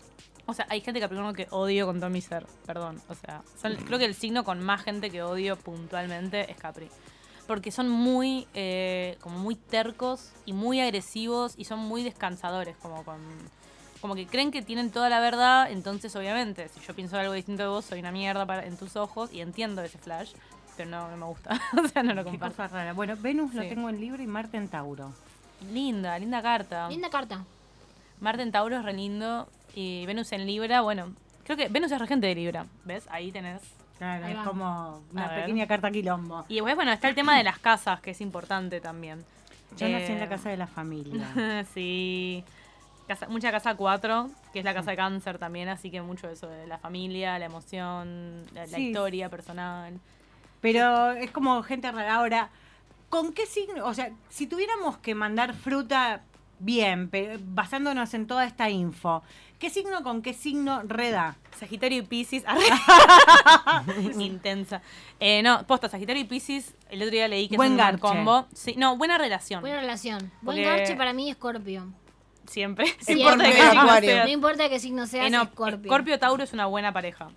O sea, hay gente Capricornio que odio con todo mi ser, perdón. O sea, son- creo que el signo con más gente que odio puntualmente es Capri. Porque son muy, eh, como muy tercos y muy agresivos y son muy descansadores, como con... Como que creen que tienen toda la verdad, entonces obviamente, si yo pienso algo distinto de vos, soy una mierda para, en tus ojos y entiendo ese flash, pero no, no me gusta. [laughs] o sea, no lo Qué comparto. cosa rara. Bueno, Venus lo tengo en Libra y Marte en Tauro. Linda, linda carta. Linda carta. Marte en Tauro es re lindo. Y Venus en Libra, bueno, creo que Venus es regente de Libra. ¿Ves? Ahí tenés. Claro, Ahí es va. como una A ver. pequeña carta quilombo. Y después, bueno, está el tema de las casas, que es importante también. Yo nací en la Eh, casa de la familia. [laughs] sí. Casa- mucha casa 4, que es la casa de cáncer también, así que mucho eso de la familia, la emoción, la, historia personal. Pero es como gente rara. Ahora, ¿con qué signo? O sea, si tuviéramos que mandar fruta Bien, pero basándonos en toda esta info, ¿qué signo con qué signo reda? Sagitario y Pisces. [laughs] [laughs] Intensa. Eh, no, posta, Sagitario y Pisces. El otro día leí que Buen es un garche. combo. Sí, no, buena relación. Buena relación. Buen garche para mí, Escorpio. Siempre. [laughs] No Siempre. importa qué signo seas. No importa qué signo Eh, no, Escorpio. Scorpio Tauro es una buena pareja.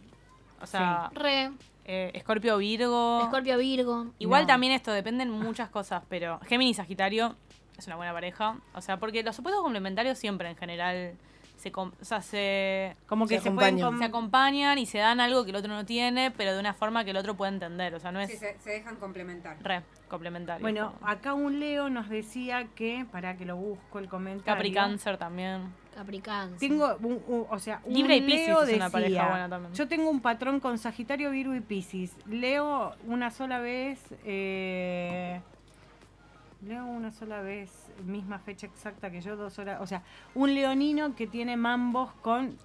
O sea, Re. eh, Scorpio Virgo. Escorpio Virgo. Igual No. también esto dependen muchas cosas, pero Géminis Sagitario es una buena pareja. O sea, porque los opuestos complementarios siempre en general se, o sea, se, Como que Se acompañan. com- se acompañan y se dan algo que el otro no tiene, pero de una forma que el otro puede entender. O sea, no es Sí, se, se dejan complementar. re complementario. Bueno, acá un Leo nos decía que, para que lo busco el comentario. Capri Cáncer también. Capricancer. Tengo, un, un- o sea, un Libra y Piscis Leo es una decía, pareja buena también. Yo tengo un patrón con Sagitario, Virgo y Piscis. Leo una sola vez, eh, una sola vez, misma fecha exacta que yo, dos horas. O sea, un leonino que tiene mambos con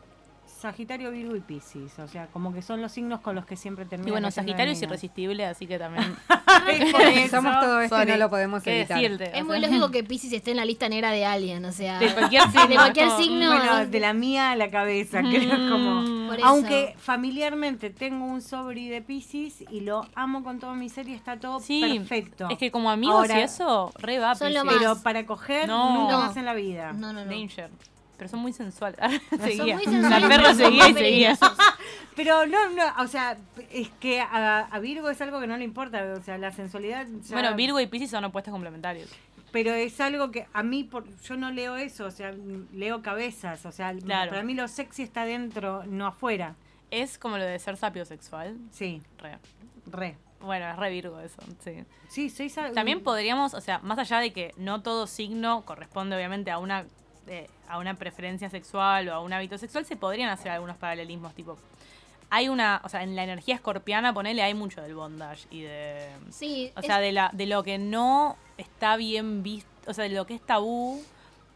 Sagitario, Virgo y Piscis. O sea, como que son los signos con los que siempre termino. Y bueno, Sagitario es irresistible, así que también. [laughs] Somos todo esto y no lo podemos ¿Qué evitar. decirte? Es O muy sea, lógico [laughs] que Pisces esté en la lista negra de Alien, o sea. De cualquier signo. de cualquier como- signo. Bueno, de la mía a la cabeza, creo Mm. como. Aunque familiarmente tengo un sobri de Piscis y lo amo con todo mi ser y está todo Sí, perfecto. Es que como amigos Ahora- y eso, re va. Pero para coger, No. nunca No. más en la vida. No, no, no. Danger. Pero son muy [laughs] sensuales. Son seguía. muy La sensuales, perra pero son seguía y seguía. [laughs] Pero no, no, o sea, es que a, a Virgo es algo que no le importa, o sea, la sensualidad. ya- Bueno, Virgo y Piscis son opuestos complementarios. Pero es algo que a mí, por, yo no leo eso, o sea, leo cabezas, o sea, Claro. para mí lo sexy está dentro, no afuera. Es como lo de ser sapiosexual. Sí, Re. re. Bueno, es re Virgo eso, sí. Sí, soy También podríamos, o sea, más allá de que no todo signo corresponde obviamente a una eh, a una preferencia sexual o a un hábito sexual, se podrían hacer algunos paralelismos, tipo, hay una, o sea, en la energía escorpiana, ponele, hay mucho del bondage y de... Sí, O es- sea, de, la, de lo que no está bien visto, o sea, de lo que es tabú,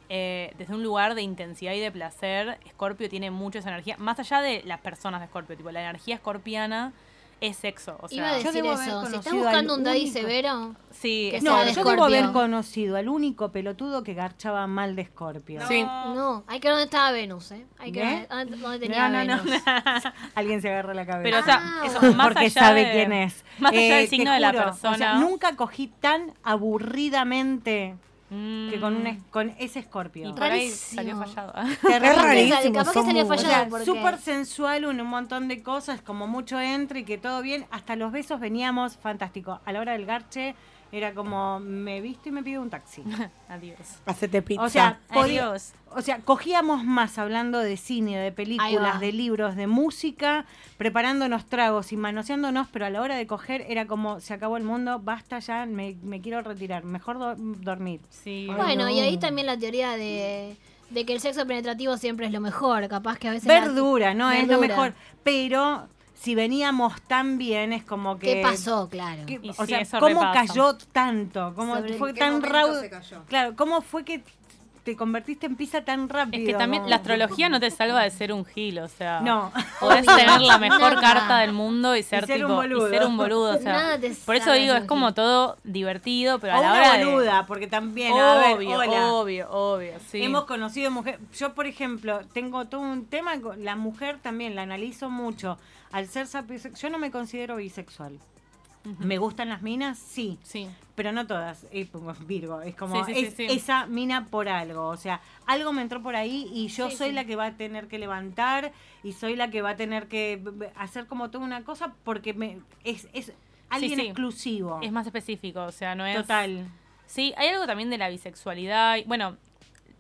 eh, desde un lugar de intensidad y de placer, Scorpio tiene mucho esa energía, más allá de las personas de Scorpio, tipo, la energía escorpiana es sexo, o iba a sea, yo decir debo haber eso. Si estás buscando un daddy único- severo, sí, que No, sea de yo debo Escorpio. haber conocido al único pelotudo que garchaba mal de Escorpio. Sí. no. Hay que ver dónde estaba Venus, ¿eh? Hay que ver dónde- dónde tenía No, no, no. Venus. [laughs] Alguien se agarra la cabeza. Pero, o sea, Ah. eso, más porque allá sabe de- quién es. Más allá Eh, del signo de la persona. O sea, nunca cogí tan aburridamente Mm. que con, un, es- con ese Escorpio. Y por ahí salió fallado. Terrible. Es [laughs] rarísimo. Capaz que salió O fallado. sea, porque- súper sensual, un, un montón de cosas, como mucho entre y que todo bien. Hasta los besos veníamos fantástico. A la hora del garche era como, me visto y me pido un taxi. [laughs] Adiós. Hacete pizza. O sea, podía- Adiós. o sea, cogíamos más hablando de cine, de películas, de libros, de música, preparándonos tragos y manoseándonos, pero a la hora de coger era como, se acabó el mundo, basta ya, me, me quiero retirar, mejor do- dormir. Sí. Bueno, no. y ahí también la teoría de, de que el sexo penetrativo siempre es lo mejor. Capaz que a veces. la- Verdura, no es lo mejor, pero si veníamos tan bien es como que... ¿Qué pasó? Claro. que- o sea, ¿cómo repasa. cayó tanto? ¿Cómo Sobre- fue ¿En qué tan cayó? Claro, ¿cómo fue que te convertiste en pizza tan rápido? Es que también la astrología no te salva de ser un gil, o sea. No. Podés [laughs] tener la mejor Nada. carta del mundo y ser, ser un tipo boludo. y ser un boludo, o [laughs] sea. Nada te por eso de digo, es un como todo divertido, pero a O la una hora de boluda, porque también, a ver, obvio, hola. obvio, obvio, sí. Hemos conocido mujeres. Yo, por ejemplo, tengo todo un tema con la mujer también, la analizo mucho. Al ser sapiosexual, yo no me considero bisexual. ¿Me gustan las minas? Sí. Sí. Pero no todas. Pongo Virgo. Es como, Sí, sí, sí, es sí. esa mina por algo. O sea, algo me entró por ahí y yo soy la que va a tener que levantar y soy la que va a tener que hacer como toda una cosa porque me es, es alguien exclusivo. Es más específico, o sea, no es Total. Sí, hay algo también de la bisexualidad. y- Bueno,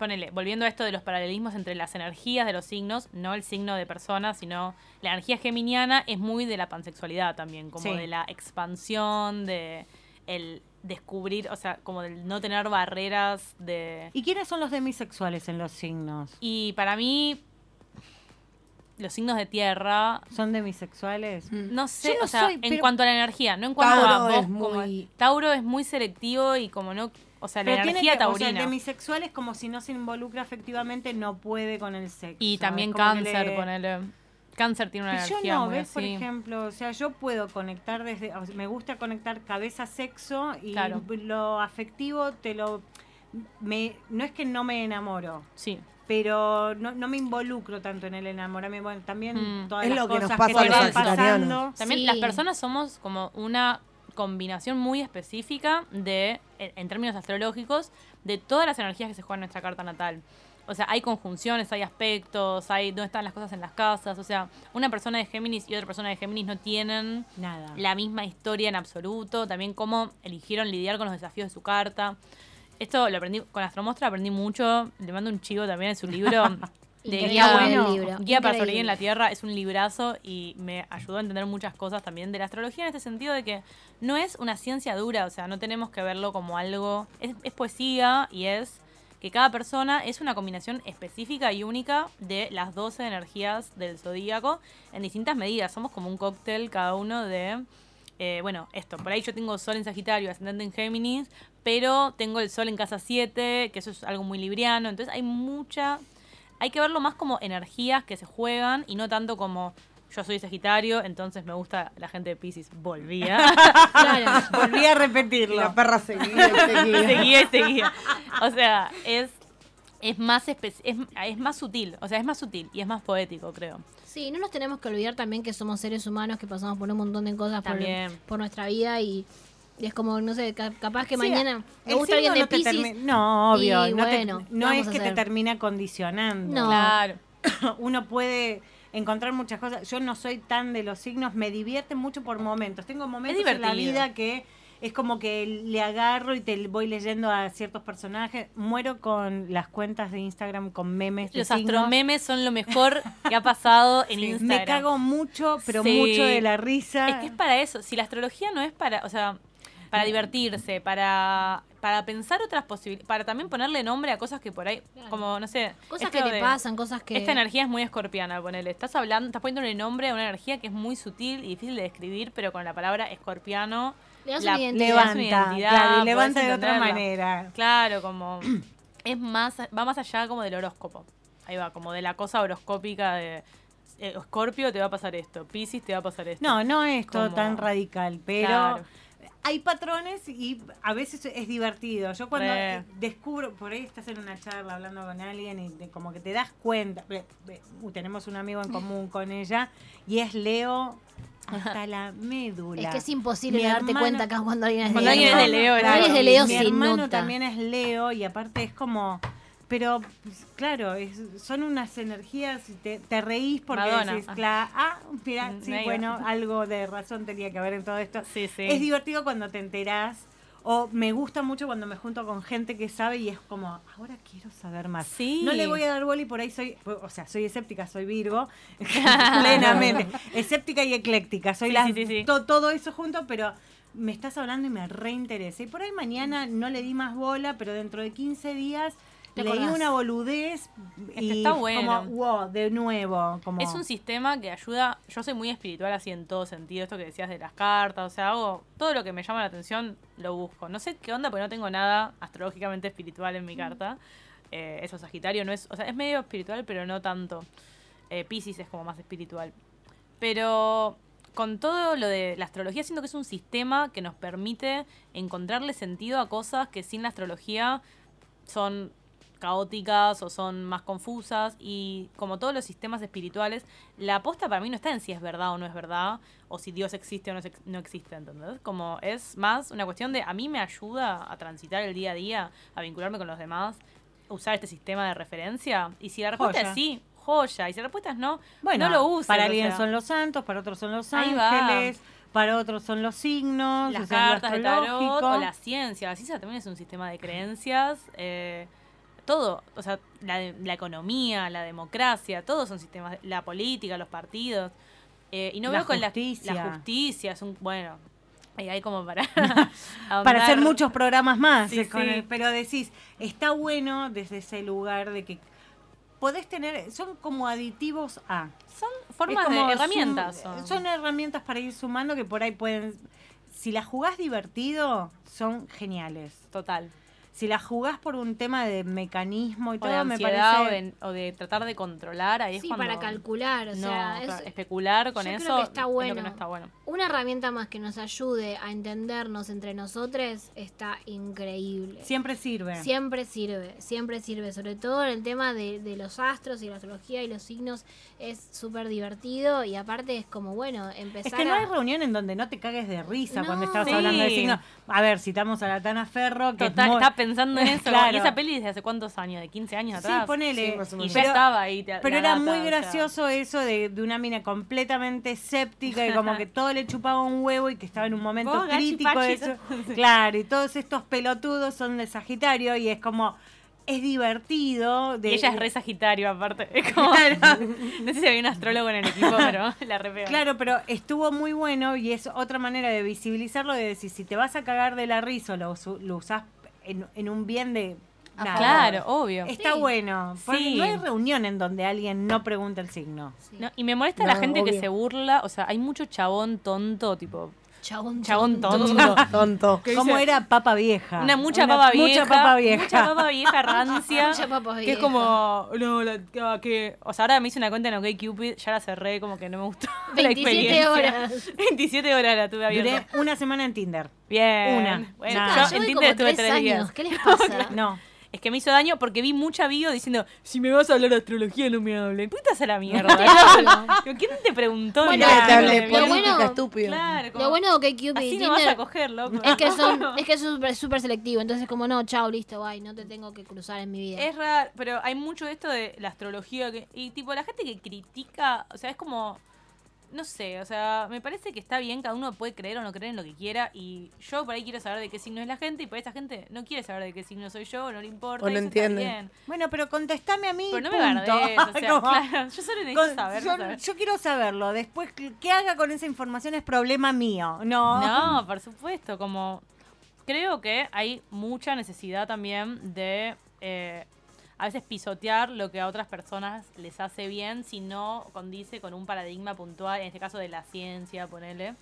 ponele, volviendo a esto de los paralelismos entre las energías de los signos, no el signo de persona, sino la energía geminiana es muy de la pansexualidad también, como Sí. de la expansión, de el descubrir, o sea, como del no tener barreras de... ¿Y quiénes son los demisexuales en los signos? Y para mí, los signos de tierra, ¿Son demisexuales? no sé, no o sea, soy, en pero- cuanto a la energía, no en cuanto a Tauro vos es como- muy- Tauro es muy selectivo y como no... O sea, la Pero energía que, o sea, taurina. el demisexual es como si no se involucra efectivamente, no puede con el sexo. Y también cáncer, le- ponele. Cáncer tiene una Pero yo energía no, muy ¿ves? Por ejemplo, o sea, yo puedo conectar desde, o sea, me gusta conectar cabeza-sexo y Claro. lo afectivo te lo me, no es que no me enamoro, Sí. Pero no, no me involucro tanto en el enamoramiento. Bueno, también Mm. todas Es las lo que nos cosas pasa que a te los pasando. También Sí. las personas somos como una combinación muy específica de, en en términos astrológicos, de todas las energías que se juegan en nuestra carta natal. O sea, hay conjunciones, hay aspectos, hay dónde están las cosas en las casas. O sea, una persona de Géminis y otra persona de Géminis no tienen Nada. la misma historia en absoluto. También cómo eligieron lidiar con los desafíos de su carta. Esto lo aprendí con Astromostra, aprendí mucho. Le mando un chivo también en su libro. [laughs] de guía, bueno. libro. Guía para sobrevivir en la Tierra es un librazo y me ayudó a entender muchas cosas también de la astrología en este sentido de que no es una ciencia dura, o sea, no tenemos que verlo como algo, es, es poesía y es que cada persona es una combinación específica y única de las 12 energías del zodíaco en distintas medidas. Somos como un cóctel cada uno de, eh, bueno, esto, por ahí yo tengo sol en Sagitario, ascendente en Géminis, pero tengo el sol en casa 7, que eso es algo muy libriano, entonces hay mucha hay que verlo más como energías que se juegan y no tanto como yo soy Sagitario, entonces me gusta la gente de Pisces. Volvía. [laughs] Claro. [laughs] Volví a Y repetirlo. la perra seguía y seguía. seguía y seguía. O sea, es, es, más es más sutil. O sea, es más sutil y es más poético, creo. Sí, no nos tenemos que olvidar también que somos seres humanos que pasamos por un montón de cosas por, nuestra vida y, y es como, no sé, ca- capaz que Sí, mañana me gusta alguien signo de no Pisces. No, obvio. y no te- bueno, no ¿qué es que te termina condicionando. No. Claro. [coughs] Uno puede encontrar muchas cosas. Yo no soy tan de los signos, me divierte mucho por momentos. Tengo momentos en la vida que es como que le agarro y te voy leyendo a ciertos personajes. Muero con las cuentas de Instagram con memes. Los signos. astromemes son lo mejor que ha pasado en [laughs] Instagram. Me cago mucho, pero Sí. mucho de la risa. Es que es para eso. Si la astrología no es para, o sea, para divertirse, para, para pensar otras posibilidades, para también ponerle nombre a cosas que por ahí, Claro. como, no sé. Cosas que te de- pasan, cosas que... Esta energía es muy escorpiana, ponele. Estás hablando, estás poniéndole nombre a una energía que es muy sutil y difícil de describir, pero con la palabra escorpiano. Le das la- una identidad. le das una levanta, identidad, claro, y levanta de otra manera. Claro, como. [clears throat] es más, va más allá como del horóscopo. Ahí va, como de la cosa horoscópica de. eh, Escorpio te va a pasar esto, Piscis te va a pasar esto. No, no es todo Como- tan radical, pero Claro. hay patrones y a veces es divertido. Yo cuando Re. eh, descubro, por ahí estás en una charla hablando con alguien y de- como que te das cuenta, uh, tenemos un amigo en común con ella y es Leo hasta la médula. Es que es imposible Mi darte hermano- cuenta acá cuando alguien es Cuando de alguien es de Leo, Cuando claro. alguien es de Leo Mi hermano nota. también es Leo y aparte es como... Pero, pues, claro, es- son unas energías, y te, te reís porque Madonna. decís, Ah. cla- ah, mira, Mm, sí, bueno, algo de razón tenía que haber en todo esto. Sí, sí. Es divertido cuando te enterás, o me gusta mucho cuando me junto con gente que sabe y es como, ahora quiero saber más. Sí. No le voy a dar bola y por ahí soy, o sea, soy escéptica, soy Virgo, [laughs] plenamente. Escéptica y ecléctica, soy Sí, las- sí, sí, sí. to- todo eso junto, pero me estás hablando y me reinteresa. Y por ahí mañana no le di más bola, pero dentro de 15 días leí una boludez Es que y está bueno. como, wow, de nuevo. Como, Es un sistema que ayuda. Yo soy muy espiritual así en todo sentido. Esto que decías de las cartas. O sea, hago todo lo que me llama la atención, lo busco. No sé qué onda, porque no tengo nada astrológicamente espiritual en mi carta. Eh, eso, Sagitario no es. O sea, es medio espiritual, pero no tanto. Eh, Pisces es como más espiritual. Pero con todo lo de la astrología, siento que es un sistema que nos permite encontrarle sentido a cosas que sin la astrología son caóticas o son más confusas y como todos los sistemas espirituales, la aposta para mí no está en si es verdad o no es verdad o si Dios existe o no, no existe, ¿entendés? Como es más una cuestión de a mí me ayuda a transitar el día a día, a vincularme con los demás, usar este sistema de referencia y si la respuesta Joya. es sí, joya, y si la respuesta es no, Bueno, no lo uses. para o alguien sea, son los santos, para otros son los Ahí va. ángeles, para otros son los signos, las o sea, lo cartas de tarot o la ciencia. La ciencia también es un sistema de creencias. eh, todo, o sea, la, la economía, la democracia, todos son sistemas, la política, los partidos. eh, y no La veo con la, justicia. la justicia, es un, bueno, ahí hay como para... [laughs] para hacer muchos programas más. Sí, eh, con sí. el- pero decís, está bueno desde ese lugar de que podés tener, son como aditivos a. Son formas de herramientas. son. son herramientas para ir sumando que por ahí pueden. Si las jugás divertido, son geniales. Total. Si las jugás por un tema de mecanismo y O de todo, me ansiedad parece. o de, o de tratar de controlar, ahí es Sí, cuando... para calcular, o no, sea, es- especular con yo creo eso que está es lo bueno. que no está bueno. Una herramienta más que nos ayude a entendernos entre nosotros está increíble. Siempre sirve. Siempre sirve, siempre sirve. Sobre todo en el tema de, de los astros y la astrología y los signos es súper divertido y aparte es como, bueno, empezar Es que no a... hay reunión en donde no te cagues de risa No. cuando estás Sí. hablando de signos. A ver, citamos a la Tana Ferro, que es Total, muy- estaba pensando en [laughs] eso. Claro. Y esa peli desde hace cuántos años, de 15 años Sí, atrás. ponele. Sí, más o y ya Pero- estaba ahí. te- Pero era data, muy o sea. gracioso eso de, de una mina completamente escéptica y como que todo [laughs] le chupaba un huevo y que estaba en un momento gachi, crítico de eso. [laughs] Claro, y todos estos pelotudos son de Sagitario y es como, es divertido. De, Y ella es re sagitario, aparte. [laughs] [laughs] No sé si había un astrólogo en el equipo, pero la re. Claro, pero estuvo muy bueno y es otra manera de visibilizarlo, de decir, si te vas a cagar de la risa o lo, lo usás en, en un bien de... A. Claro, obvio. Está Sí. bueno. Porque Sí. no hay reunión en donde alguien no pregunta el signo. Sí. No, y me molesta la No, gente que obvio. se burla. O sea, hay mucho chabón tonto, tipo. Chabón, Chabón tonto. tonto. [laughs] Tonto. ¿Cómo era papa vieja? Una mucha papa vieja. Mucha papa vieja. Mucha papa vieja rancia. Mucha papa Que es vieja. como, no, la, ah, que. O sea, ahora me hice una cuenta en OkCupid, ya la cerré, como que no me gustó. [laughs] la 27 experiencia. horas. [laughs] 27 horas la tuve abierta. Duré una semana en Tinder. Bien. Una. Bueno, Nada. yo yo en voy Tinder como estuve tres tres años. días. ¿Qué les pasa? No. Es que me hizo daño porque vi mucha video diciendo, si me vas a hablar de astrología no me hablen. Putas a la mierda. ¿Quién te preguntó? Bueno, Nada, te política, bueno- estúpido. Claro, como, Lo bueno de que Cupid así no vas a coger, loco. es que son [laughs] es que es súper súper selectivo, entonces como no, chao, listo, bye, no te tengo que cruzar en mi vida. Es raro, pero hay mucho de esto de la astrología que, y tipo la gente que critica, o sea, es como no sé, o sea, me parece que está bien, cada uno puede creer o no creer en lo que quiera y yo por ahí quiero saber de qué signo es la gente y por esa gente no quiere saber de qué signo soy yo, no le importa, O no entiende. Bueno, pero contestame a mí. Pero no me punto. bardees, o sea, [laughs] claro, yo solo necesito con- saber, yo, saber. yo quiero saberlo. Después, que haga con esa información es problema mío. No. No, [laughs] por supuesto, como creo que hay mucha necesidad también de eh, a veces pisotear lo que a otras personas les hace bien si no condice con un paradigma puntual, en este caso de la ciencia, ponele.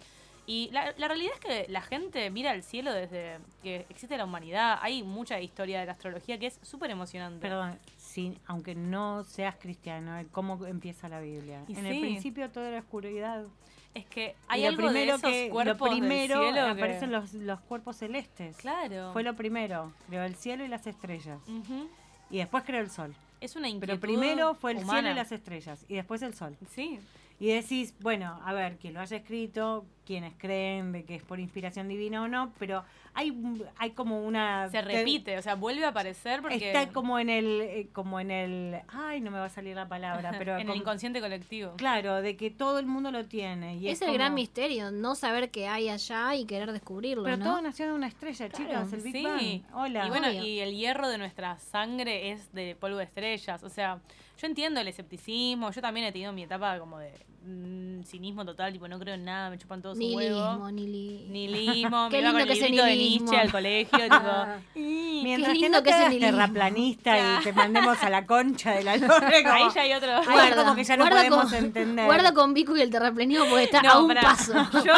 Y la, la realidad es que la gente mira al cielo desde que existe la humanidad. Hay mucha historia de la astrología que es súper emocionante. Perdón, sí, aunque no seas cristiano, ¿cómo empieza la Biblia? Y en el principio toda la oscuridad. Es que hay lo algo primero de esos que, lo cuerpos del primero cielo que- aparecen los, los cuerpos celestes. Claro. Fue lo primero. Creó el cielo y las estrellas. Ujú. Y después creó el sol. Es una inquietud Pero primero fue el cielo y las estrellas. Y después el sol. Sí. Y decís, bueno, a ver, quien lo haya escrito, quienes creen de que es por inspiración divina o no, pero hay, hay como una... Se repite, o sea, vuelve a aparecer porque... Está como en el, eh, como en el, ay, no me va a salir la palabra, pero [laughs] en el como- inconsciente colectivo. claro, de que todo el mundo lo tiene. Y es es, el gran misterio, no saber qué hay allá y querer descubrirlo, Pero ¿no? todo nació de una estrella, Claro, chicos, el Big sí. Bang. Hola. Y bueno, Obvio. y el hierro de nuestra sangre es de polvo de estrellas. O sea, yo entiendo el escepticismo. Yo también he tenido mi etapa como de mm, cinismo total. Tipo, no creo en nada, me chupan todos un huevo. Nihilismo, [laughs] nihilismo. Qué me iba con lindo el que librito de. Nietzsche al colegio. [laughs] tipo. Mientras Qué que lindo no que te es el hagas nihilismo. terraplanista y te mandemos a la concha de la [laughs] como- Ahí ya hay otro. Guarda, como que ya no guarda podemos con, entender. Guarda con Vico y el terraplanismo porque está No, a un pará. paso. Yo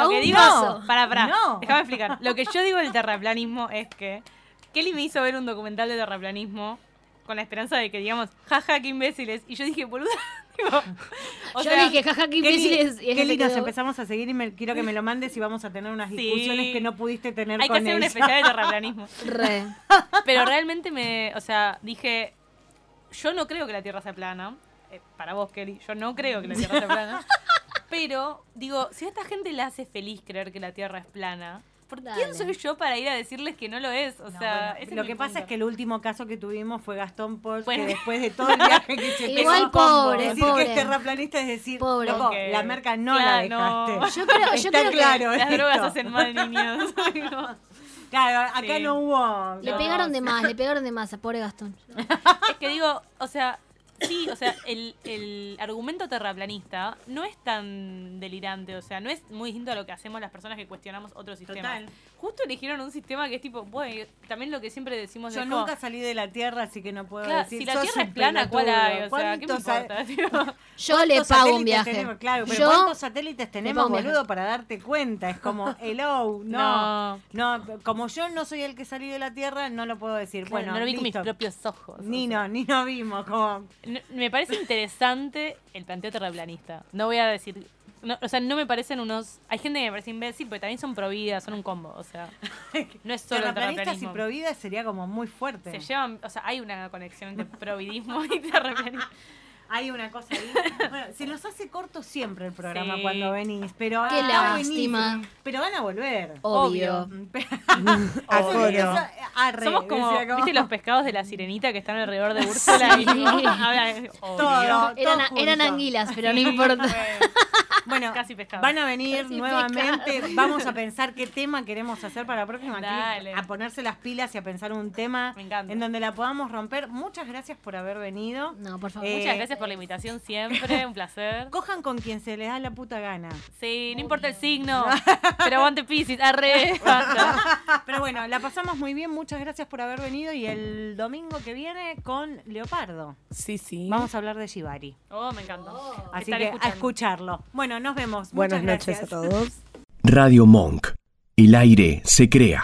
lo que digo, paso. para para, No. déjame explicar. Lo que yo digo del terraplanismo es que Kelly me hizo ver un documental de terraplanismo con la esperanza de que digamos, jaja, qué imbéciles. Y yo dije, boluda, [laughs] o Yo sea, dije, jaja, qué Kelly, imbéciles. y Kelly, nos empezamos a seguir y me, quiero que me lo mandes y vamos a tener unas Sí. discusiones que no pudiste tener hay que con hacer un especial de [laughs] terraplanismo. Re. Pero realmente me, o sea, dije, yo no creo que la Tierra sea plana. Eh, para vos, Kelly, yo no creo que la Tierra sea plana. [laughs] Pero, digo, si a esta gente le hace feliz creer que la Tierra es plana, ¿por Dale. quién soy yo para ir a decirles que no lo es? O No, sea, bueno, ese es lo que pasa punto. es que el último caso que tuvimos fue Gastón Bueno. que después de todo el viaje que se [laughs] Igual pobre, decir pobre. que es terraplanista es decir, Pobre. loco, Que- la merca no Claro, la no. dejaste. Yo creo, yo Está creo que claro Las esto. drogas hacen mal, niños. [laughs] Claro, acá Sí. no hubo... le No, pegaron de más, le pegaron de más a pobre Gastón. es que digo, o sea, sí, o sea, el, el argumento terraplanista no es tan delirante, o sea, no es muy distinto a lo que hacemos las personas que cuestionamos otros sistemas. Total. Justo eligieron un sistema que es tipo, bueno, también lo que siempre decimos Yo como, nunca salí de la Tierra, así que no puedo claro, decir. si la Tierra es plana, ¿cuál hay? O sea, ¿qué me [laughs] ¿Cuántos sa- importa? Yo le ¿Cuántos pago un satélites viaje. tenemos? Claro, pero Yo ¿cuántos satélites tenemos, boludo, para darte cuenta? Es como, [laughs] hello, no, No. no. como yo no soy el que salí de la Tierra, no lo puedo decir. bueno, bueno, no lo vi con mis propios ojos. Ni no, ni no vimos, como... No, Me parece interesante el planteo terraplanista. No voy a decir no, o sea, no me parecen unos. Hay gente que me parece imbécil, pero también son providas, son un combo. O sea, [laughs] no es solo Terraplanistas y providas sería como muy fuerte. Se llevan, o sea, hay una conexión entre providismo y terraplanismo. Hay una cosa ahí. [laughs] Bueno, se nos hace corto siempre el programa Sí. cuando venís, pero Qué está lástima. buenísimo. Pero van a volver. Obvio. Obvio. [laughs] [laughs] Eso, arre, Somos como, decía como- ¿viste los pescados de la sirenita que están alrededor de Úrsula? Y Sí. obvio. Todo. Eran, todo eran anguilas, pero no importa. Bueno, Casi van a venir Casi nuevamente. Vamos a pensar qué tema queremos hacer para la próxima. Dale. A ponerse las pilas y a pensar un tema en donde la podamos romper. Muchas gracias por haber venido. No, por favor. Eh, Muchas gracias por la invitación siempre, un placer. [laughs] Cojan con quien se les da la puta gana. Sí, no importa el signo, [laughs] pero aguante Pisces, arre. [laughs] Pero bueno, la pasamos muy bien. Muchas gracias por haber venido. Y el domingo que viene con Leopardo. Sí, sí. Vamos a hablar de Shibari. Oh, me encanta. Así Estaré que a escucharlo. Bueno, nos vemos. Buenas Muchas noches gracias. a todos. Radio Monk. El aire se crea.